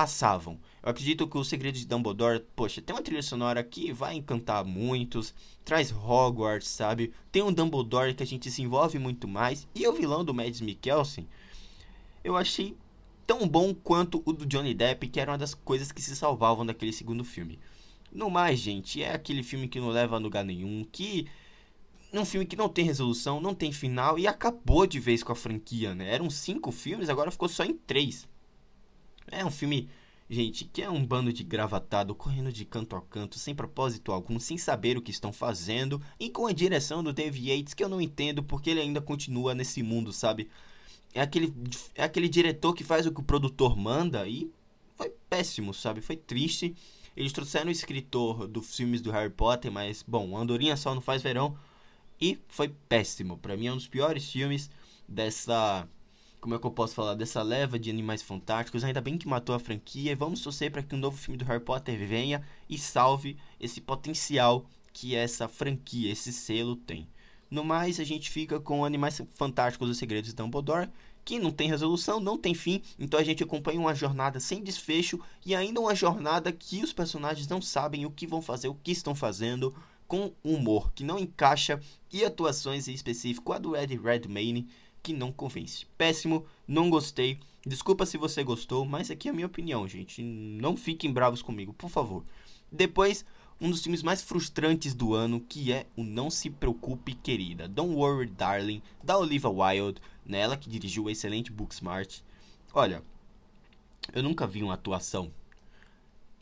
passavam. Eu acredito que o Segredo de Dumbledore, poxa, tem uma trilha sonora que vai encantar muitos, traz Hogwarts, sabe? Tem um Dumbledore que a gente se envolve muito mais. E o vilão do Mads Mikkelsen, eu achei tão bom quanto o do Johnny Depp, que era uma das coisas que se salvavam daquele segundo filme. No mais, gente, é aquele filme que não leva a lugar nenhum, que um filme que não tem resolução, não tem final e acabou de vez com a franquia, né? Eram cinco filmes, agora ficou só em três. É um filme, gente, que é um bando de gravatado correndo de canto a canto, sem propósito algum, sem saber o que estão fazendo e com a direção do Dave Yates que eu não entendo porque ele ainda continua nesse mundo, sabe? É aquele, é aquele diretor que faz o que o produtor manda e foi péssimo, sabe? Foi triste. Eles trouxeram o escritor dos filmes do Harry Potter, mas, bom, Andorinha só não faz verão. E foi péssimo. Para mim é um dos piores filmes dessa. Como é que eu posso falar? Dessa leva de animais fantásticos. Ainda bem que matou a franquia. E vamos torcer para que um novo filme do Harry Potter venha e salve esse potencial que essa franquia, esse selo tem. No mais, a gente fica com Animais Fantásticos Os Segredos de Dumbledore, que não tem resolução, não tem fim, então a gente acompanha uma jornada sem desfecho e ainda uma jornada que os personagens não sabem o que vão fazer, o que estão fazendo, com humor que não encaixa e atuações em específico a do Ed Redmayne que não convence. Péssimo, não gostei. Desculpa se você gostou, mas aqui é a minha opinião, gente. Não fiquem bravos comigo, por favor. Depois, um dos filmes mais frustrantes do ano, que é o Não Se Preocupe, Querida. Don't Worry, Darling, da Olivia Wilde, nela que dirigiu o excelente Booksmart. Olha, eu nunca vi uma atuação,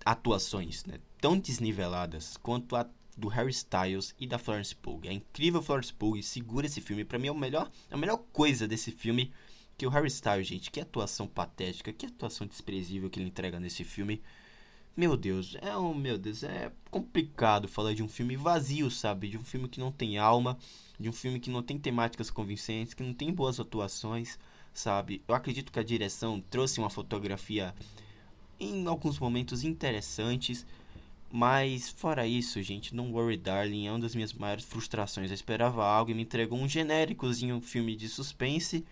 atuações, né, tão desniveladas quanto a do Harry Styles e da Florence Pugh. É incrível Florence Pugh segura esse filme. Para mim é o melhor, a melhor coisa desse filme que o Harry Styles, gente. Que atuação patética, que atuação desprezível que ele entrega nesse filme. Meu Deus, é um, meu Deus, é complicado falar de um filme vazio, sabe? De um filme que não tem alma, de um filme que não tem temáticas convincentes, que não tem boas atuações, sabe? Eu acredito que a direção trouxe uma fotografia em alguns momentos interessantes, mas fora isso, gente, Don't Worry Darling é uma das minhas maiores frustrações. Eu esperava algo e me entregou um genéricozinho filme de suspense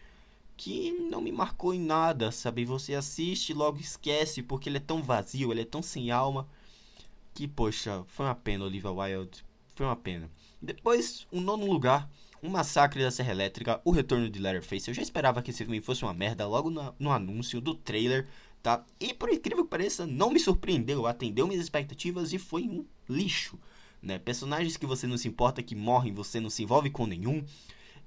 que não me marcou em nada, sabe? Você assiste e logo esquece porque ele é tão vazio, ele é tão sem alma que, poxa, foi uma pena, Olivia Wilde. Foi uma pena. Depois, o um nono lugar, um massacre da Serra Elétrica, o retorno de Letterface. Eu já esperava que esse filme fosse uma merda logo no, no anúncio do trailer tá? E por incrível que pareça, não me surpreendeu, atendeu minhas expectativas e foi um lixo, né? Personagens que você não se importa que morrem, você não se envolve com nenhum.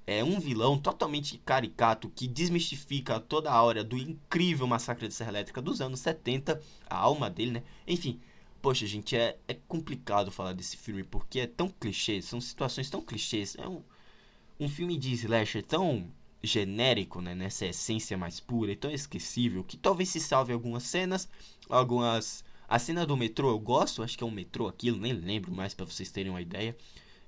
É um vilão totalmente caricato que desmistifica toda a hora do incrível massacre de Serra Elétrica dos anos 70, a alma dele, né? Enfim, poxa, gente, é, é complicado falar desse filme porque é tão clichê, são situações tão clichês. É um, um filme de slasher tão genérico, né, nessa essência mais pura e tão esquecível, que talvez se salve algumas cenas, algumas... A cena do metrô eu gosto, acho que é um metrô aquilo, nem lembro mais para vocês terem uma ideia.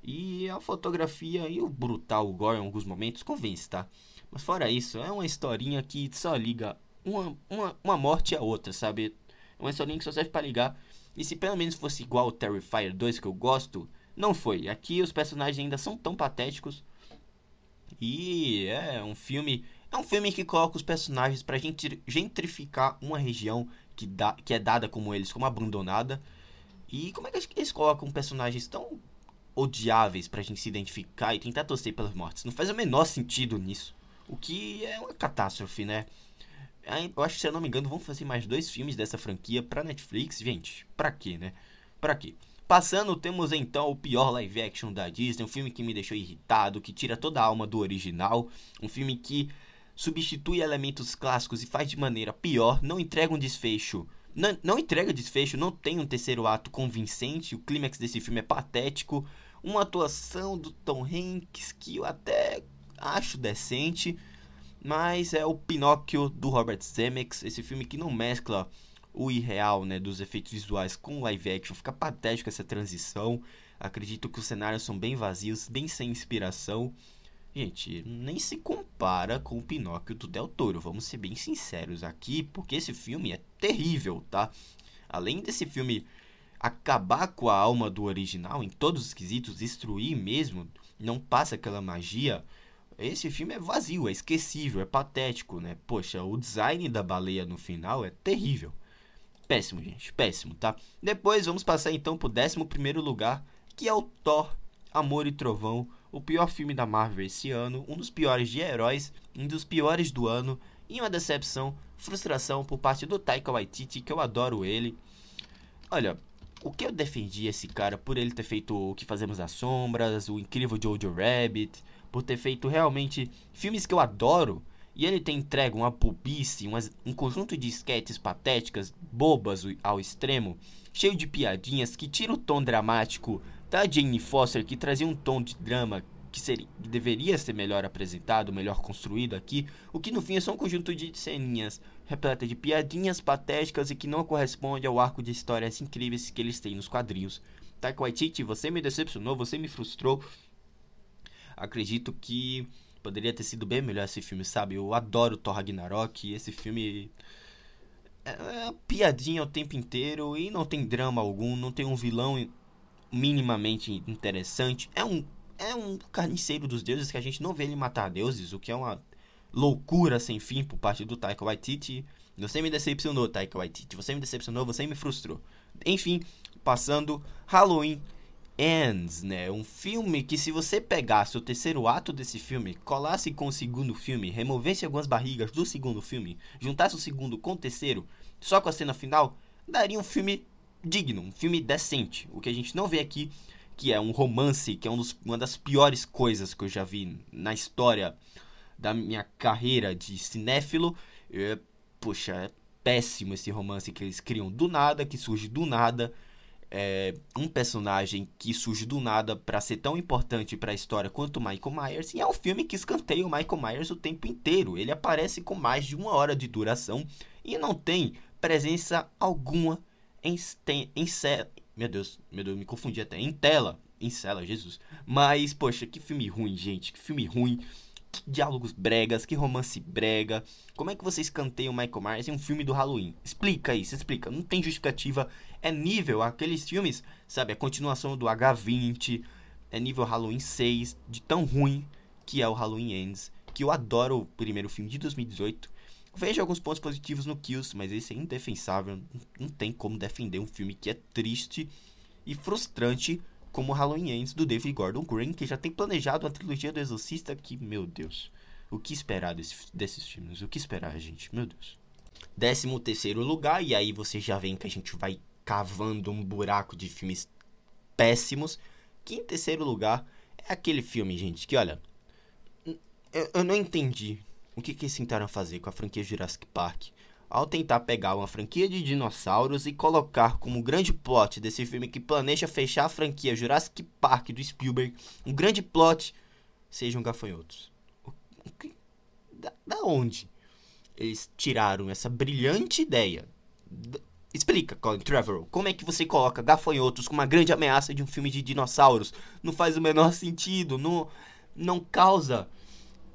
E a fotografia e o brutal gore em alguns momentos convence, tá? Mas fora isso, é uma historinha que só liga uma, uma, uma morte a outra, sabe? É uma historinha que só serve para ligar. E se pelo menos fosse igual o Terrifier 2 que eu gosto, não foi. Aqui os personagens ainda são tão patéticos e é um filme. É um filme que coloca os personagens pra gentrificar uma região que, dá, que é dada como eles como abandonada. E como é que eles colocam personagens tão odiáveis pra gente se identificar e tentar torcer pelas mortes? Não faz o menor sentido nisso. O que é uma catástrofe, né? Eu acho que, se eu não me engano, vão fazer mais dois filmes dessa franquia pra Netflix. Gente, pra quê, né? Pra quê? Passando, temos então o pior live action da Disney, um filme que me deixou irritado, que tira toda a alma do original, um filme que substitui elementos clássicos e faz de maneira pior, não entrega um desfecho. Não, não entrega desfecho, não tem um terceiro ato convincente, o clímax desse filme é patético, uma atuação do Tom Hanks que eu até acho decente, mas é o Pinóquio do Robert Zemeckis, esse filme que não mescla o irreal né, dos efeitos visuais com live action. Fica patético essa transição. Acredito que os cenários são bem vazios, bem sem inspiração. Gente, nem se compara com o Pinóquio do Del Toro, vamos ser bem sinceros aqui, porque esse filme é terrível, tá? Além desse filme acabar com a alma do original em todos os quesitos, destruir mesmo, não passa aquela magia. Esse filme é vazio, é esquecível, é patético, né? Poxa, o design da baleia no final é terrível. Péssimo, gente, péssimo, tá? Depois vamos passar então pro 11 lugar, que é o Thor Amor e Trovão, o pior filme da Marvel esse ano, um dos piores de heróis, um dos piores do ano, e uma decepção, frustração por parte do Taika Waititi, que eu adoro ele. Olha, o que eu defendi esse cara por ele ter feito O Que Fazemos nas Sombras, o incrível Jojo Rabbit, por ter feito realmente filmes que eu adoro, e ele tem entregue uma bobice, um conjunto de esquetes patéticas, bobas ao extremo, cheio de piadinhas que tira o tom dramático da Jane Foster, que trazia um tom de drama que, seria, que deveria ser melhor apresentado, melhor construído aqui, o que no fim é só um conjunto de ceninhas repleta de piadinhas patéticas e que não corresponde ao arco de histórias incríveis que eles têm nos quadrinhos. Taika Waititi, você me decepcionou, você me frustrou. Acredito que poderia ter sido bem melhor esse filme, sabe? Eu adoro Thor Ragnarok esse filme é, é piadinha o tempo inteiro e não tem drama algum, não tem um vilão minimamente interessante. É um, é um carniceiro dos deuses que a gente não vê ele matar deuses, o que é uma loucura sem fim por parte do Taika Waititi. Você me decepcionou, Taika Waititi. Você me decepcionou, você me frustrou. Enfim, passando Halloween Ends, né? Um filme que se você pegasse o terceiro ato desse filme, colasse com o segundo filme, removesse algumas barrigas do segundo filme, juntasse o segundo com o terceiro, só com a cena final, daria um filme digno, um filme decente. O que a gente não vê aqui, que é um romance, que é um dos, uma das piores coisas que eu já vi na história da minha carreira de cinéfilo. É, poxa, é péssimo esse romance que eles criam do nada, que surge do nada. É, um personagem que surge do nada para ser tão importante para a história quanto Michael Myers. E é um filme que escanteia o Michael Myers o tempo inteiro. Ele aparece com mais de uma hora de duração e não tem presença alguma em, tem, em Meu Deus, meu Deus, me confundi até. Em tela. Em cela, Jesus. Mas, poxa, que filme ruim, gente. Que filme ruim. Que diálogos bregas, que romance brega. Como é que você escanteia o Michael Myers em um filme do Halloween? Explica isso, explica. Não tem justificativa. É nível aqueles filmes, sabe? A continuação do H20. É nível Halloween 6, de tão ruim que é o Halloween Ends. Que eu adoro o primeiro filme de 2018 Vejo alguns pontos positivos no Kills, mas esse é indefensável. Não tem como defender um filme que é triste e frustrante como Halloween Ends do David Gordon Green, que já tem planejado uma trilogia do Exorcista que, meu Deus, o que esperar desse, desses filmes? O que esperar, gente? Meu Deus. Décimo terceiro lugar, e aí você já vê que a gente vai cavando um buraco de filmes péssimos. Que em terceiro lugar é aquele filme, gente, que olha, eu, eu não entendi o que, que eles tentaram fazer com a franquia Jurassic Park? Ao tentar pegar uma franquia de dinossauros e colocar como grande plot desse filme que planeja fechar a franquia Jurassic Park do Spielberg, um grande plot sejam gafanhotos. Que, da, da onde eles tiraram essa brilhante ideia? Explica, Colin Trevorrow, como é que você coloca gafanhotos como uma grande ameaça de um filme de dinossauros? Não faz o menor sentido, não, não causa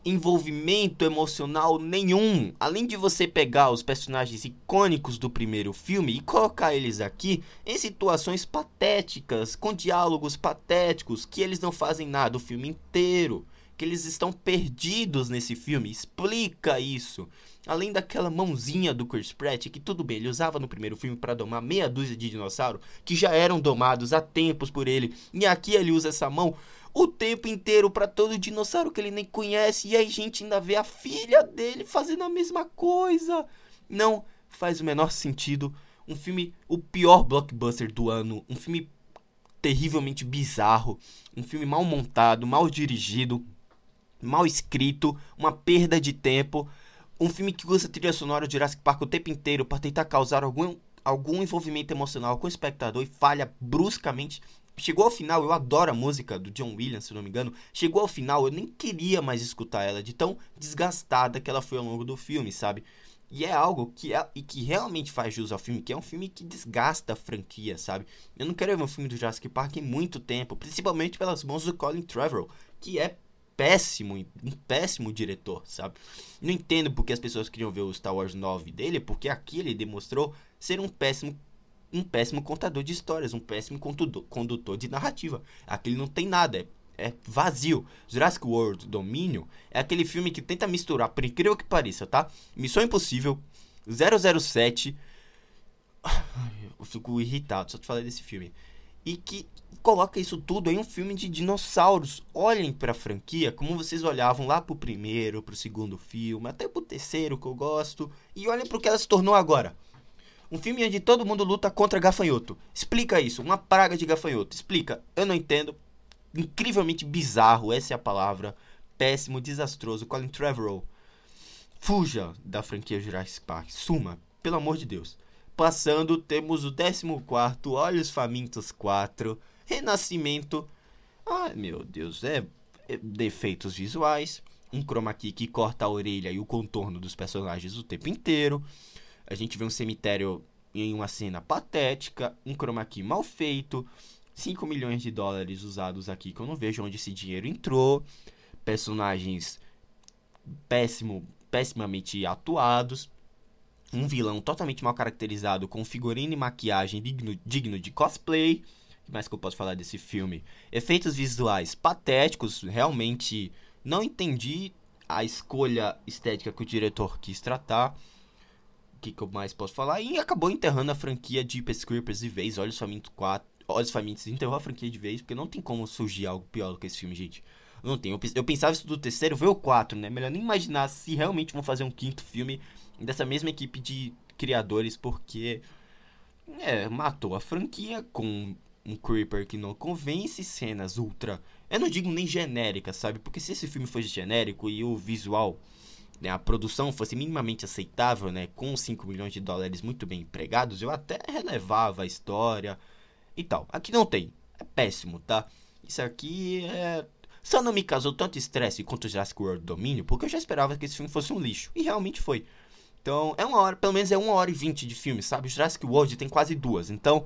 envolvimento emocional nenhum. Além de você pegar os personagens icônicos do primeiro filme e colocar eles aqui em situações patéticas, com diálogos patéticos, que eles não fazem nada o filme inteiro, que eles estão perdidos nesse filme. Explica isso. Além daquela mãozinha do Chris Pratt, que tudo bem, ele usava no primeiro filme para domar meia dúzia de dinossauros que já eram domados há tempos por ele, e aqui ele usa essa mão o tempo inteiro para todo dinossauro que ele nem conhece e a gente ainda vê a filha dele fazendo a mesma coisa. Não faz o menor sentido. Um filme, o pior blockbuster do ano, um filme terrivelmente bizarro, um filme mal montado, mal dirigido, mal escrito, uma perda de tempo, um filme que usa trilha sonora de Jurassic Park o tempo inteiro para tentar causar algum algum envolvimento emocional com o espectador e falha bruscamente Chegou ao final, eu adoro a música do John Williams, se não me engano. Chegou ao final, eu nem queria mais escutar ela, de tão desgastada que ela foi ao longo do filme, sabe? E é algo que, é, e que realmente faz jus ao filme, que é um filme que desgasta a franquia, sabe? Eu não quero ver um filme do Jurassic Park em muito tempo, principalmente pelas mãos do Colin Trevorrow, que é péssimo, um péssimo diretor, sabe? Não entendo porque as pessoas queriam ver o Star Wars 9 dele, porque aqui ele demonstrou ser um péssimo um péssimo contador de histórias, um péssimo condutor de narrativa. Aquele não tem nada, é é vazio. Jurassic World Domínio é aquele filme que tenta misturar, por incrível que pareça, tá? Missão Impossível, 007. Eu fico irritado só de falar desse filme. E que coloca isso tudo em um filme de dinossauros. Olhem pra franquia como vocês olhavam lá pro primeiro, pro segundo filme, até pro terceiro que eu gosto. E olhem pro que ela se tornou agora. Um filme onde todo mundo luta contra gafanhoto. Explica isso, uma praga de gafanhoto. Explica. Eu não entendo, incrivelmente bizarro, essa é a palavra. Péssimo, desastroso. Colin Trevorrow. Fuja da franquia Jurassic Park. Suma, pelo amor de Deus. Passando, temos o 14 Olhos Famintos 4. Renascimento. Ai, meu Deus, é, é defeitos visuais. Um chroma key que corta a orelha e o contorno dos personagens o tempo inteiro. A gente vê um cemitério em uma cena patética, um chroma key mal feito, 5 milhões de dólares usados aqui que eu não vejo onde esse dinheiro entrou. Personagens péssimo, pessimamente atuados. Um vilão totalmente mal caracterizado, com figurino e maquiagem digno, digno de cosplay. O que mais que eu posso falar desse filme? Efeitos visuais patéticos, realmente não entendi a escolha estética que o diretor quis tratar. Que, que eu mais posso falar? E acabou enterrando a franquia Jeepers Creepers de vez. Olha Faminto 4, Olhos Famintos enterrou a franquia de vez, porque não tem como surgir algo pior do que esse filme, gente. Não tem. Eu, eu pensava isso do terceiro, veio o 4, né? Melhor nem imaginar se realmente vão fazer um quinto filme dessa mesma equipe de criadores, porque. É, matou a franquia com um Creeper que não convence, cenas ultra. Eu não digo nem genéricas, sabe? Porque se esse filme fosse genérico e o visual, né, a produção fosse minimamente aceitável, né? Com 5 milhões de dólares muito bem empregados, eu até relevava a história e tal. Aqui não tem. É péssimo, tá? Isso aqui é. Só não me causou tanto estresse quanto Jurassic World Domínio, porque eu já esperava que esse filme fosse um lixo. E realmente foi. Então, é uma hora, pelo menos é uma hora e vinte de filme, sabe? Jurassic World tem quase duas. Então,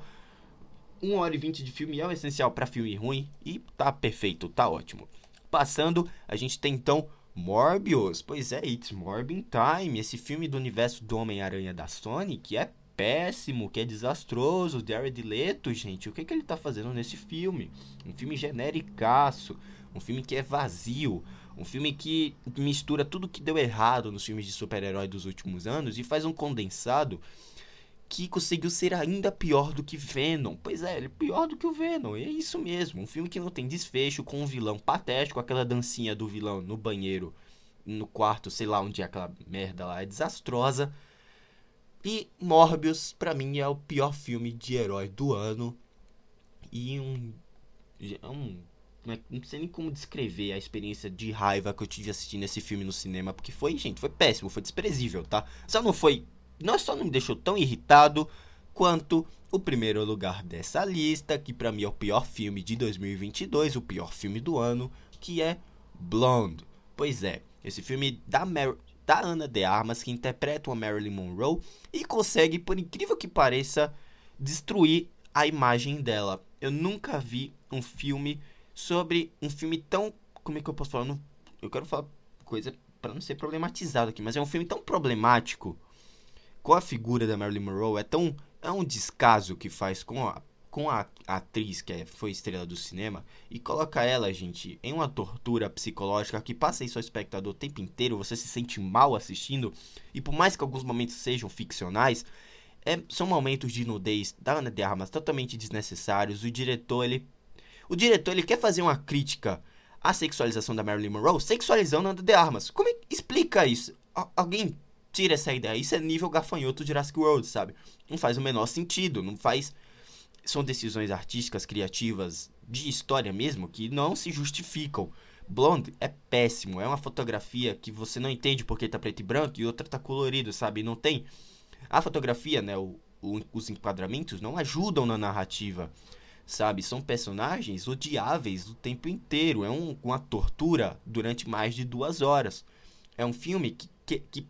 uma hora e vinte de filme é o essencial para filme ruim. E tá perfeito, tá ótimo. Passando, a gente tem então Morbius. Pois é, It's Morbin Time. Esse filme do universo do Homem-Aranha da Sony, que é péssimo, que é desastroso. Jared Leto, gente, o que, que ele tá fazendo nesse filme? Um filme genericaço, um filme que é vazio, um filme que mistura tudo que deu errado nos filmes de super-herói dos últimos anos e faz um condensado que conseguiu ser ainda pior do que Venom. Pois é, ele é pior do que o Venom. É isso mesmo. Um filme que não tem desfecho, com um vilão patético, aquela dancinha do vilão no banheiro, no quarto, sei lá onde é aquela merda lá, é desastrosa. E Morbius, para mim, é o pior filme de herói do ano. E um. É um é, não sei nem como descrever a experiência de raiva que eu tive assistindo esse filme no cinema, porque foi, gente, foi péssimo, foi desprezível, tá? Só não foi. Não só não me deixou tão irritado quanto o primeiro lugar dessa lista, que para mim é o pior filme de 2022, o pior filme do ano, que é Blonde. Pois é, esse filme da Mer da Ana de Armas, que interpreta uma Marilyn Monroe e consegue, por incrível que pareça, destruir a imagem dela. Eu nunca vi um filme sobre um filme tão. Como é que eu posso falar? eu quero falar coisa para não ser problematizado aqui, mas é um filme tão problemático com a figura da Marilyn Monroe. É tão. É um descaso que faz com a com a, atriz que é, foi estrela do cinema e coloca ela, gente, em uma tortura psicológica que passa isso ao espectador o tempo inteiro, você se sente mal assistindo, e por mais que alguns momentos sejam ficcionais, é, são momentos de nudez da Ana de Armas totalmente desnecessários. O diretor, ele. O diretor ele quer fazer uma crítica à sexualização da Marilyn Monroe, sexualizando Ana de Armas. Como é, explica isso? alguém tira essa ideia. Isso é nível gafanhoto Jurassic World, sabe? Não faz o menor sentido, não faz são decisões artísticas, criativas, de história mesmo, que não se justificam. Blonde é péssimo, é uma fotografia que você não entende porque tá preto e branco e outra tá colorido, sabe? Não tem. A fotografia, né, o, o, os enquadramentos não ajudam na narrativa, sabe? São personagens odiáveis o tempo inteiro. É um, uma tortura durante mais de duas horas. É um filme que, que, que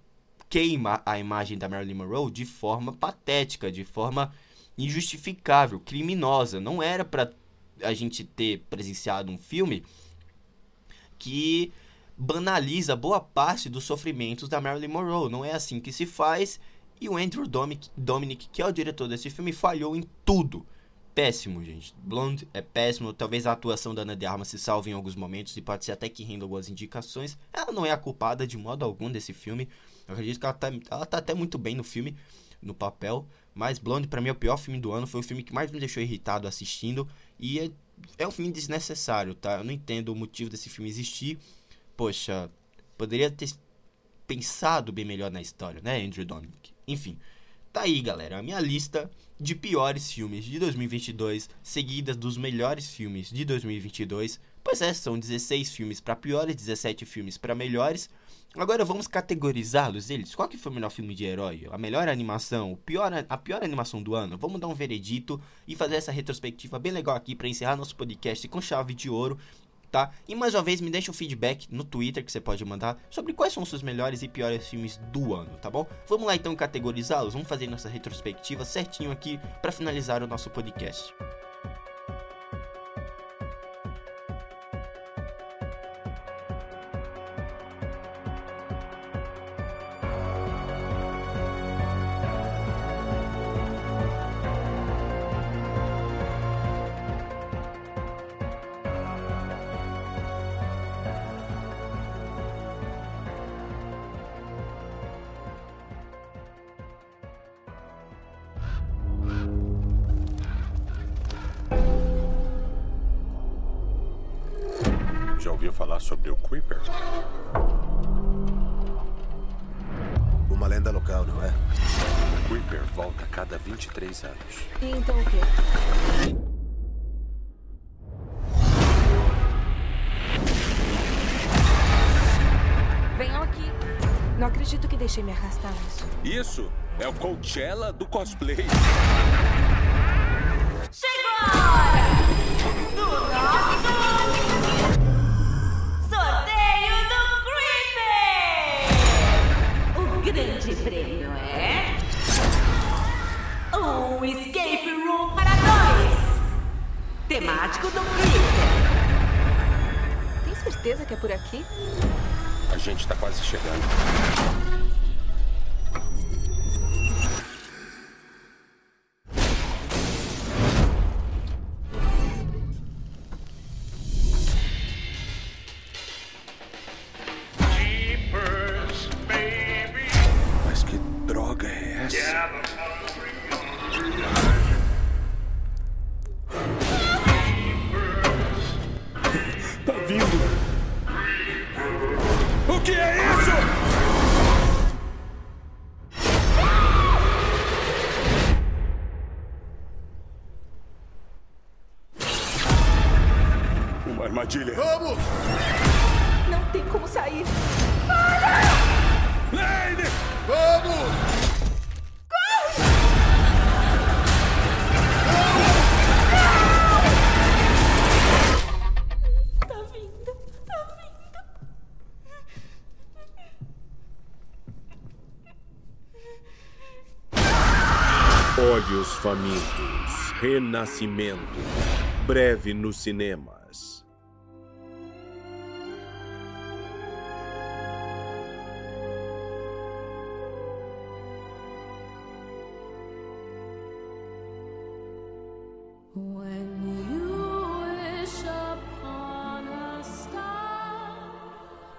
queima a imagem da Marilyn Monroe de forma patética, de forma injustificável, criminosa. Não era para a gente ter presenciado um filme que banaliza boa parte dos sofrimentos da Marilyn Monroe. Não é assim que se faz E o Andrew Dominic, Dominic, que é o diretor desse filme, falhou em tudo. Péssimo, gente. Blonde é péssimo. Talvez a atuação da Ana de Armas se salve em alguns momentos e pode ser até que renda algumas indicações. Ela não é a culpada de modo algum desse filme. Eu acredito que ela tá, ela tá até muito bem no filme, no papel. Mas Blonde, para mim, é o pior filme do ano. Foi o filme que mais me deixou irritado assistindo. E é, é um filme desnecessário, tá? Eu não entendo o motivo desse filme existir. Poxa, poderia ter pensado bem melhor na história, né, Andrew Dominic? Enfim, tá aí, galera, a minha lista de piores filmes de 2022, seguidas dos melhores filmes de 2022. Pois é, são 16 filmes para piores, 17 filmes para melhores. Agora vamos categorizá-los eles. Qual que foi o melhor filme de herói? A melhor animação? O pior, a pior animação do ano? Vamos dar um veredito e fazer essa retrospectiva bem legal aqui para encerrar nosso podcast com chave de ouro tá? E mais uma vez me deixa um feedback no Twitter que você pode mandar sobre quais são os seus melhores e piores filmes do ano, tá bom? Vamos lá então categorizá-los, vamos fazer nossa retrospectiva certinho aqui para finalizar o nosso podcast. Ouviu falar sobre o Creeper? Uma lenda local, não é? O Creeper volta a cada 23 anos. E então o quê? Venham aqui. Não acredito que deixei me arrastar nisso. Isso é o Coachella do cosplay. Olhos Famintos, Renascimento, breve nos cinemas.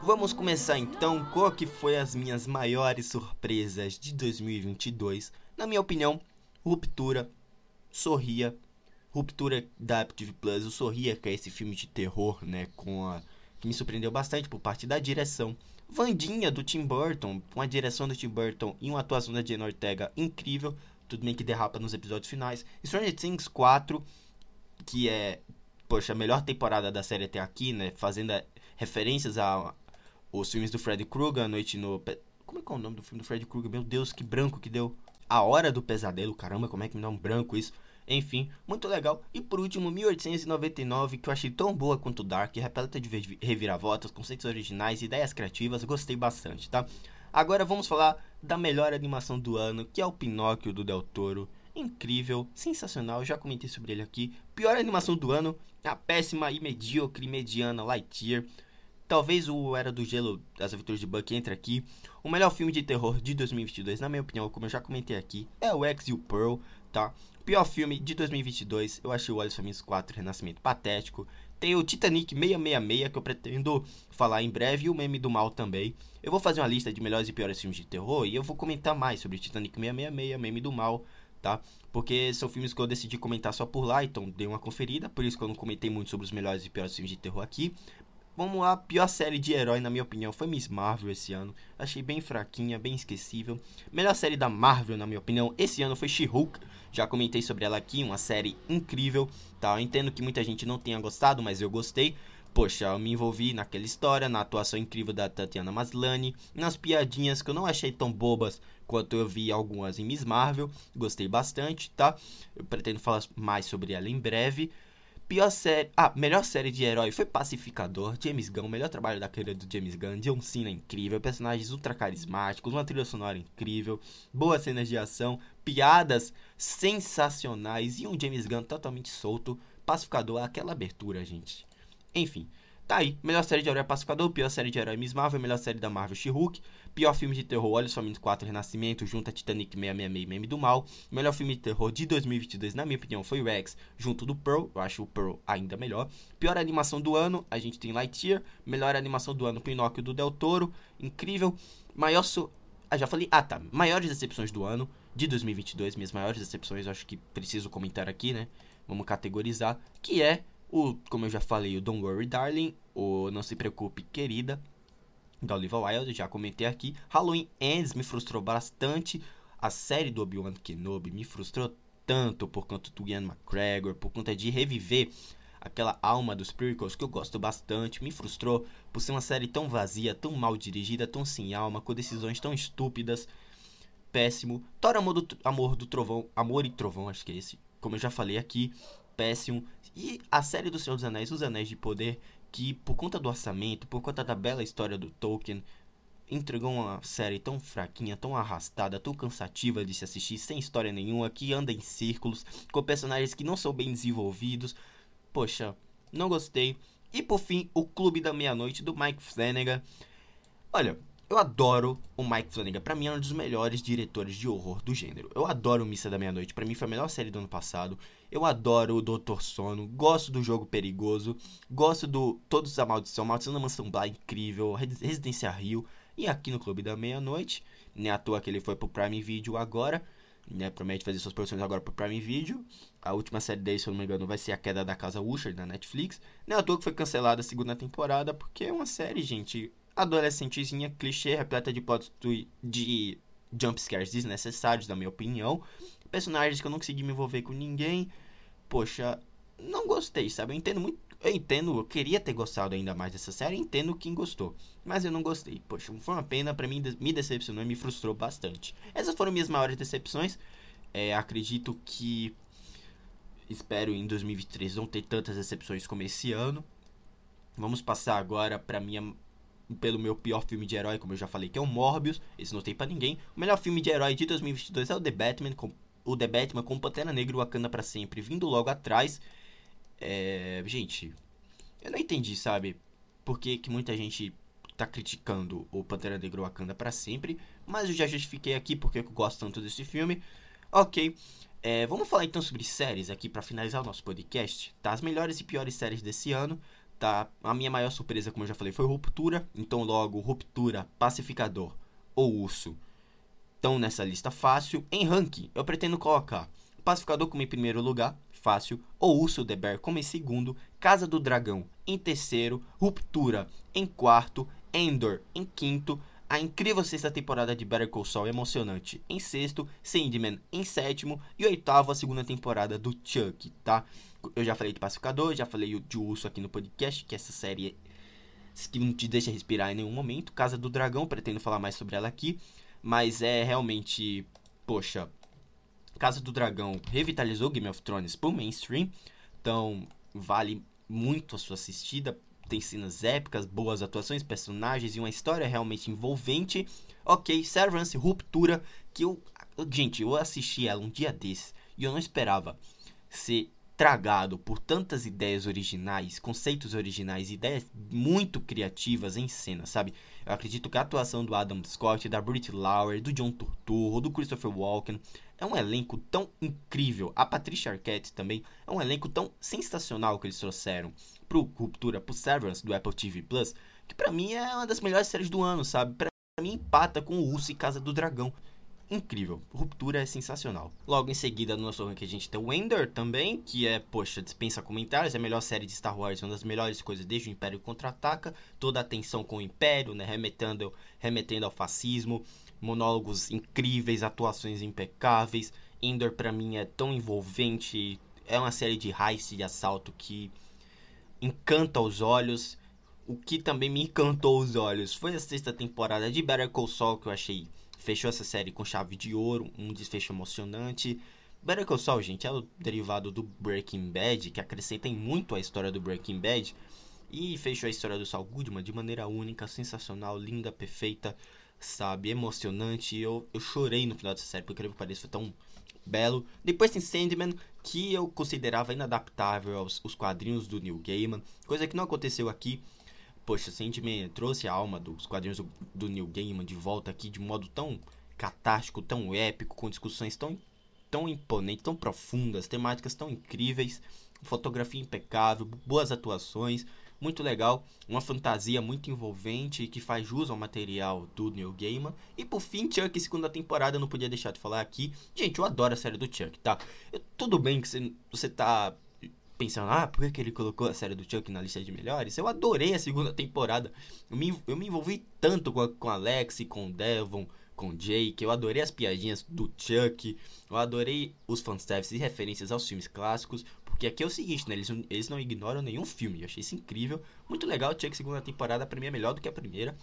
Vamos começar então com o que foi as minhas maiores surpresas de 2022. Na minha opinião, Ruptura, Sorria, Ruptura da TV Plus, o Sorria, que é esse filme de terror, né, com a que me surpreendeu bastante por parte da direção. Vandinha do Tim Burton, com a direção do Tim Burton e uma atuação da Jenna Ortega incrível, tudo bem que derrapa nos episódios finais. Stranger Things 4, que é, poxa, a melhor temporada da série até aqui, né, fazendo referências a os filmes do Freddy Krueger, A Noite no... Como é que é o nome do filme do Freddy Krueger? Meu Deus, que branco que deu. A Hora do Pesadelo, caramba, como é que me dá um branco isso? Enfim, muito legal. E por último, 1899, que eu achei tão boa quanto Dark, repleta de reviravoltas, conceitos originais, ideias criativas, gostei bastante, tá? Agora vamos falar da melhor animação do ano, que é o Pinóquio do Del Toro. Incrível, sensacional, já comentei sobre ele aqui. Pior animação do ano, a péssima e medíocre mediana Lightyear. Talvez o Era do Gelo, As Aventuras de Buck entre aqui. O melhor filme de terror de 2022, na minha opinião, como eu já comentei aqui, é o X e o Pearl, tá? Pior filme de 2022, eu achei o Olhos Famintos 4 Renascimento patético. Tem o Titanic 666, que eu pretendo falar em breve, e o Meme do Mal também. Eu vou fazer uma lista de melhores e piores filmes de terror, e eu vou comentar mais sobre Titanic 666, Meme do Mal, tá? Porque são filmes que eu decidi comentar só por lá, então dei uma conferida, por isso que eu não comentei muito sobre os melhores e piores filmes de terror aqui. Vamos lá, pior série de herói, na minha opinião, foi Miss Marvel esse ano. Achei bem fraquinha, bem esquecível. Melhor série da Marvel, na minha opinião, esse ano foi She-Hulk. Já comentei sobre ela aqui, uma série incrível, tá? Eu entendo que muita gente não tenha gostado, mas eu gostei. Poxa, eu me envolvi naquela história, na atuação incrível da Tatiana Maslany, nas piadinhas que eu não achei tão bobas quanto eu vi algumas em Miss Marvel. Gostei bastante, tá? Eu pretendo falar mais sobre ela em breve. Pior série. Ah, melhor série de herói foi Pacificador. James Gunn, melhor trabalho da carreira do James Gunn. John Cena incrível. Personagens ultra carismáticos. Uma trilha sonora incrível. Boas cenas de ação. Piadas sensacionais. E um James Gunn totalmente solto. Pacificador, aquela abertura, gente. Enfim. Tá aí, melhor série de herói Pacificador, pior série de herói Miss Marvel, melhor série da Marvel She-Hulk, pior filme de terror Olhos Famintos 4 Renascimento, junto a Titanic 666 Meme do Mal, melhor filme de terror de 2022, na minha opinião, foi o Rex, junto do Pearl, eu acho o Pearl ainda melhor, pior animação do ano, a gente tem Lightyear, melhor animação do ano Pinóquio do Del Toro, incrível, maior... So... Ah, já falei, ah tá, maiores decepções do ano, de 2022, minhas maiores decepções, acho que preciso comentar aqui, né, vamos categorizar, que é o, como eu já falei, o Don't Worry Darling, o Não Se Preocupe Querida, da Olivia Wilde, já comentei aqui. Halloween Ends me frustrou bastante. A série do Obi-Wan Kenobi me frustrou tanto por conta do Ian McGregor, por conta de reviver aquela alma dos prequels que eu gosto bastante. Me frustrou por ser uma série tão vazia, tão mal dirigida, tão sem alma, com decisões tão estúpidas. Péssimo. Thor Amor do, Amor do Trovão, Amor e Trovão, acho que é esse. Como eu já falei aqui, péssimo. E a série do Senhor dos Anéis, Os Anéis de Poder, que por conta do orçamento, por conta da bela história do Tolkien, entregou uma série tão fraquinha, tão arrastada, tão cansativa de se assistir, sem história nenhuma, que anda em círculos, com personagens que não são bem desenvolvidos. Poxa, não gostei. E por fim, o Clube da Meia-Noite do Mike Flanagan. Olha, eu adoro o Mike Flanagan. Pra mim é um dos melhores diretores de horror do gênero. Eu adoro Missa da Meia-Noite. Pra mim foi a melhor série do ano passado. Eu adoro o Doutor Sono. Gosto do Jogo Perigoso. Gosto do Todos a Maldição. Maldição da Mansão Bly, incrível. Residência Rio. E aqui no Clube da Meia-Noite. Nem à toa que ele foi pro Prime Video agora. Né, promete fazer suas produções agora pro Prime Video. A última série dele, se eu não me engano, vai ser A Queda da Casa Usher, na Netflix. Nem à toa que foi cancelada a segunda temporada. Porque é uma série, gente adolescentezinha, clichê, repleta de plot de jumpscares desnecessários, na minha opinião. Personagens que eu não consegui me envolver com ninguém. Poxa, não gostei, sabe? Eu entendo muito. Eu entendo, eu queria ter gostado ainda mais dessa série, entendo quem gostou. Mas eu não gostei. Poxa, foi uma pena, pra mim me decepcionou e me frustrou bastante. Essas foram minhas maiores decepções. É, acredito que. Espero em 2023 não ter tantas decepções como esse ano. Vamos passar agora para minha pelo meu pior filme de herói, como eu já falei, que é o Morbius. Esse não tem para ninguém. O melhor filme de herói de 2022 é o The Batman, com, o The Batman com Pantera Negra e Wakanda para sempre, vindo logo atrás. É, gente, eu não entendi, sabe? Por que, que muita gente tá criticando o Pantera Negra e Wakanda para sempre, mas eu já justifiquei aqui porque eu gosto tanto desse filme. Ok, é, vamos falar então sobre séries aqui para finalizar o nosso podcast, tá? As melhores e piores séries desse ano tá? A minha maior surpresa, como eu já falei, foi Ruptura. Então, logo, Ruptura, Pacificador ou Urso estão nessa lista fácil. Em ranking, eu pretendo colocar Pacificador como em primeiro lugar, fácil. ou Urso The Bear como em segundo. Casa do Dragão em terceiro. Ruptura em quarto. Endor em quinto. A incrível sexta temporada de Better Call Saul emocionante em sexto, Sandman em sétimo e oitavo a segunda temporada do Chuck, tá? Eu já falei de Pacificador, já falei de Urso aqui no podcast, que essa série que não te deixa respirar em nenhum momento. Casa do Dragão, pretendo falar mais sobre ela aqui, mas é realmente, poxa, Casa do Dragão revitalizou Game of Thrones pro mainstream, então vale muito a sua assistida tem cenas épicas, boas atuações, personagens e uma história realmente envolvente. Ok, Severance, Ruptura, que eu. Gente, eu assisti ela um dia desses e eu não esperava ser tragado por tantas ideias originais, conceitos originais, ideias muito criativas em cena, sabe? Eu acredito que a atuação do Adam Scott, da Brit Lauer, do John Turturro, do Christopher Walken é um elenco tão incrível. A Patricia Arquette também é um elenco tão sensacional que eles trouxeram pro Ruptura, pro Severance do Apple TV Plus, que para mim é uma das melhores séries do ano, sabe? Pra mim empata com o Urso e Casa do Dragão incrível. Ruptura é sensacional. Logo em seguida, no nosso ranking, a gente tem o Ender também, que é, poxa, dispensa comentários, é a melhor série de Star Wars, uma das melhores coisas desde o Império Contra-Ataca, toda a tensão com o Império, né, remetendo, remetendo ao fascismo, monólogos incríveis, atuações impecáveis. Ender para mim é tão envolvente, é uma série de heist de assalto que encanta os olhos. O que também me encantou os olhos foi a sexta temporada de Better Call Saul, que eu achei fechou essa série com chave de ouro, um desfecho emocionante. Better Call Saul, gente, é o derivado do Breaking Bad, que acrescenta muito a história do Breaking Bad. E fechou a história do Saul Goodman de maneira única, sensacional, linda, perfeita, sabe, emocionante. Eu, eu chorei no final dessa série, porque que pareça foi tão belo. Depois tem Sandman, que eu considerava inadaptável aos, aos quadrinhos do Neil Gaiman, coisa que não aconteceu aqui. Poxa, Sandman trouxe a alma dos quadrinhos do, do Neil Gaiman de volta aqui de modo tão catástico, tão épico, com discussões tão, tão imponentes, tão profundas, temáticas tão incríveis, fotografia impecável, boas atuações, muito legal, uma fantasia muito envolvente que faz jus ao material do Neil Gaiman. E por fim, Chuck, segunda temporada, não podia deixar de falar aqui. Gente, eu adoro a série do Chuck, tá? Eu, tudo bem que você, você tá pensando, ah, por que ele colocou a série do Chuck na lista de melhores? Eu adorei a segunda temporada. Eu me, eu me envolvi tanto com, a, com Alex, com Devon, com Jake. Eu adorei as piadinhas do Chuck. Eu adorei os fanservices e referências aos filmes clássicos. Porque aqui é o seguinte, né? Eles, eles não ignoram nenhum filme. Eu achei isso incrível. Muito legal. O Chuck, segunda temporada, pra mim é melhor do que a primeira.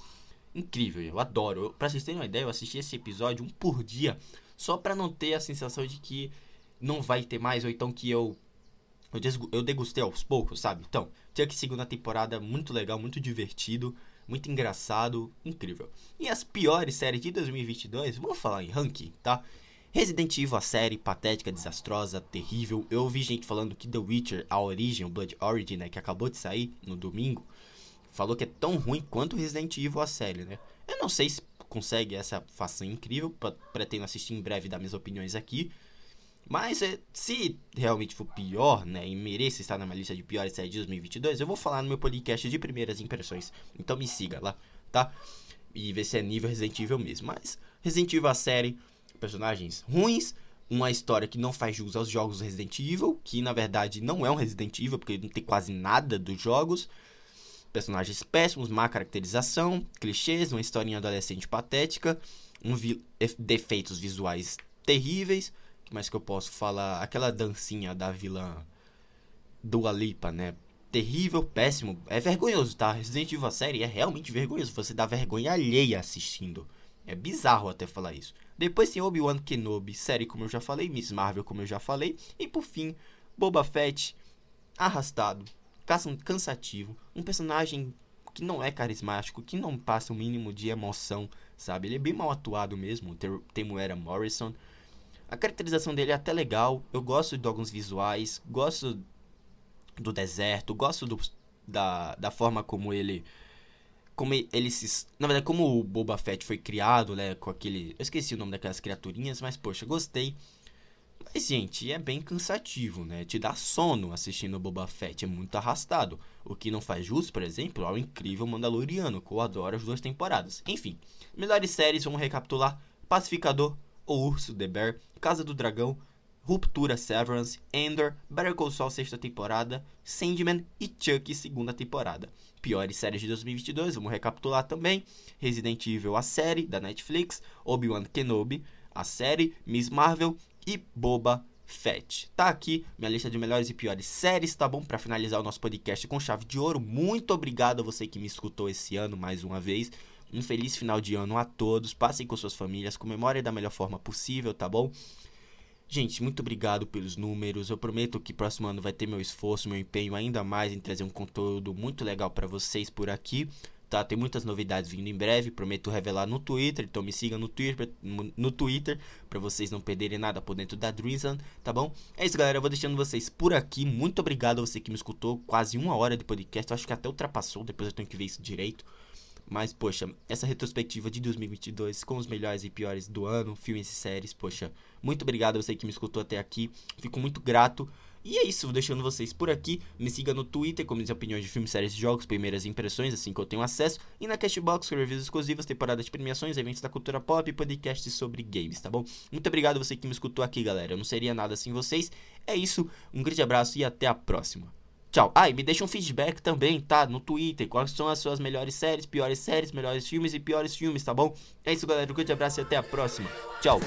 Incrível, eu adoro. Eu, pra vocês terem uma ideia, eu assisti esse episódio um por dia. Só pra não ter a sensação de que não vai ter mais. Ou então que eu eu, eu degustei aos poucos, sabe? Então, Chuck segunda temporada muito legal, muito divertido, muito engraçado, incrível. E as piores séries de 2022, vamos falar em ranking, tá? Resident Evil, a série patética, desastrosa, terrível. Eu ouvi gente falando que The Witcher, a origem, o Blood Origin, né, que acabou de sair no domingo, falou que é tão ruim quanto Resident Evil, a série, né? Eu não sei se consegue essa façanha incrível, pretendo assistir em breve dar minhas opiniões aqui. Mas é, se realmente for pior, né, e mereça estar na minha lista de piores séries de 2022, eu vou falar no meu podcast de primeiras impressões. Então me siga lá, tá? E ver se é nível Resident Evil mesmo. Mas Resident Evil a série, personagens ruins, uma história que não faz jus aos jogos Resident Evil, que na verdade não é um Resident Evil, porque não tem quase nada dos jogos. Personagens péssimos, má caracterização, clichês, uma historinha adolescente patética, um vi defeitos visuais terríveis mais que eu posso falar? Aquela dancinha da vilã Dua Lipa, né? Terrível, péssimo. É vergonhoso, tá? Resident Evil a série é realmente vergonhoso. Você dá vergonha alheia assistindo. É bizarro até falar isso. Depois tem Obi-Wan Kenobi, série como eu já falei, Miss Marvel como eu já falei. E por fim, Boba Fett, arrastado, cansativo. Um personagem que não é carismático, que não passa o mínimo de emoção, sabe? Ele é bem mal atuado mesmo, Temuera Morrison. A caracterização dele é até legal. Eu gosto de alguns visuais. Gosto do deserto. Gosto do, da, da forma como ele. Como ele se. Na verdade, como o Boba Fett foi criado, né? Com aquele. Eu esqueci o nome daquelas criaturinhas, mas poxa, gostei. Mas, gente, é bem cansativo, né? Te dá sono assistindo o Boba Fett, é muito arrastado. O que não faz jus, por exemplo, ao incrível Mandaloriano, que eu adoro as duas temporadas. Enfim, melhores séries, vamos recapitular: Pacificador, O Urso, The Bear, Casa do Dragão, Ruptura Severance, Ender, Better Call Saul sexta temporada, Sandman e Chuck segunda temporada. Piores séries de 2022, vamos recapitular também. Resident Evil, a série da Netflix, Obi-Wan Kenobi, a série, Miss Marvel e Boba Fett. Tá aqui minha lista de melhores e piores séries, tá bom? Para finalizar o nosso podcast com chave de ouro. Muito obrigado a você que me escutou esse ano mais uma vez. Um feliz final de ano a todos. Passem com suas famílias, comemorem da melhor forma possível, tá bom? Gente, muito obrigado pelos números. Eu prometo que próximo ano vai ter meu esforço, meu empenho ainda mais em trazer um conteúdo muito legal para vocês por aqui, tá? Tem muitas novidades vindo em breve, prometo revelar no Twitter, então me siga no Twitter, no Twitter para vocês não perderem nada por dentro da Dreamland, tá bom? É isso, galera, eu vou deixando vocês por aqui. Muito obrigado a você que me escutou, quase uma hora de podcast, eu acho que até ultrapassou, depois eu tenho que ver isso direito. Mas, poxa, essa retrospectiva de 2022 com os melhores e piores do ano, filmes e séries, poxa, muito obrigado a você que me escutou até aqui. Fico muito grato. E é isso, vou deixando vocês por aqui. Me siga no Twitter, diz opiniões de filmes, séries e jogos, primeiras impressões, assim que eu tenho acesso. E na Cashbox, com reviews exclusivas, temporada de premiações, eventos da cultura pop e podcasts sobre games, tá bom? Muito obrigado a você que me escutou aqui, galera. Eu não seria nada sem vocês. É isso, um grande abraço e até a próxima. Tchau. Ah, e me deixa um feedback também, tá? No Twitter. Quais são as suas melhores séries, piores séries, melhores filmes e piores filmes, tá bom? É isso, galera. Um grande abraço e até a próxima. Tchau.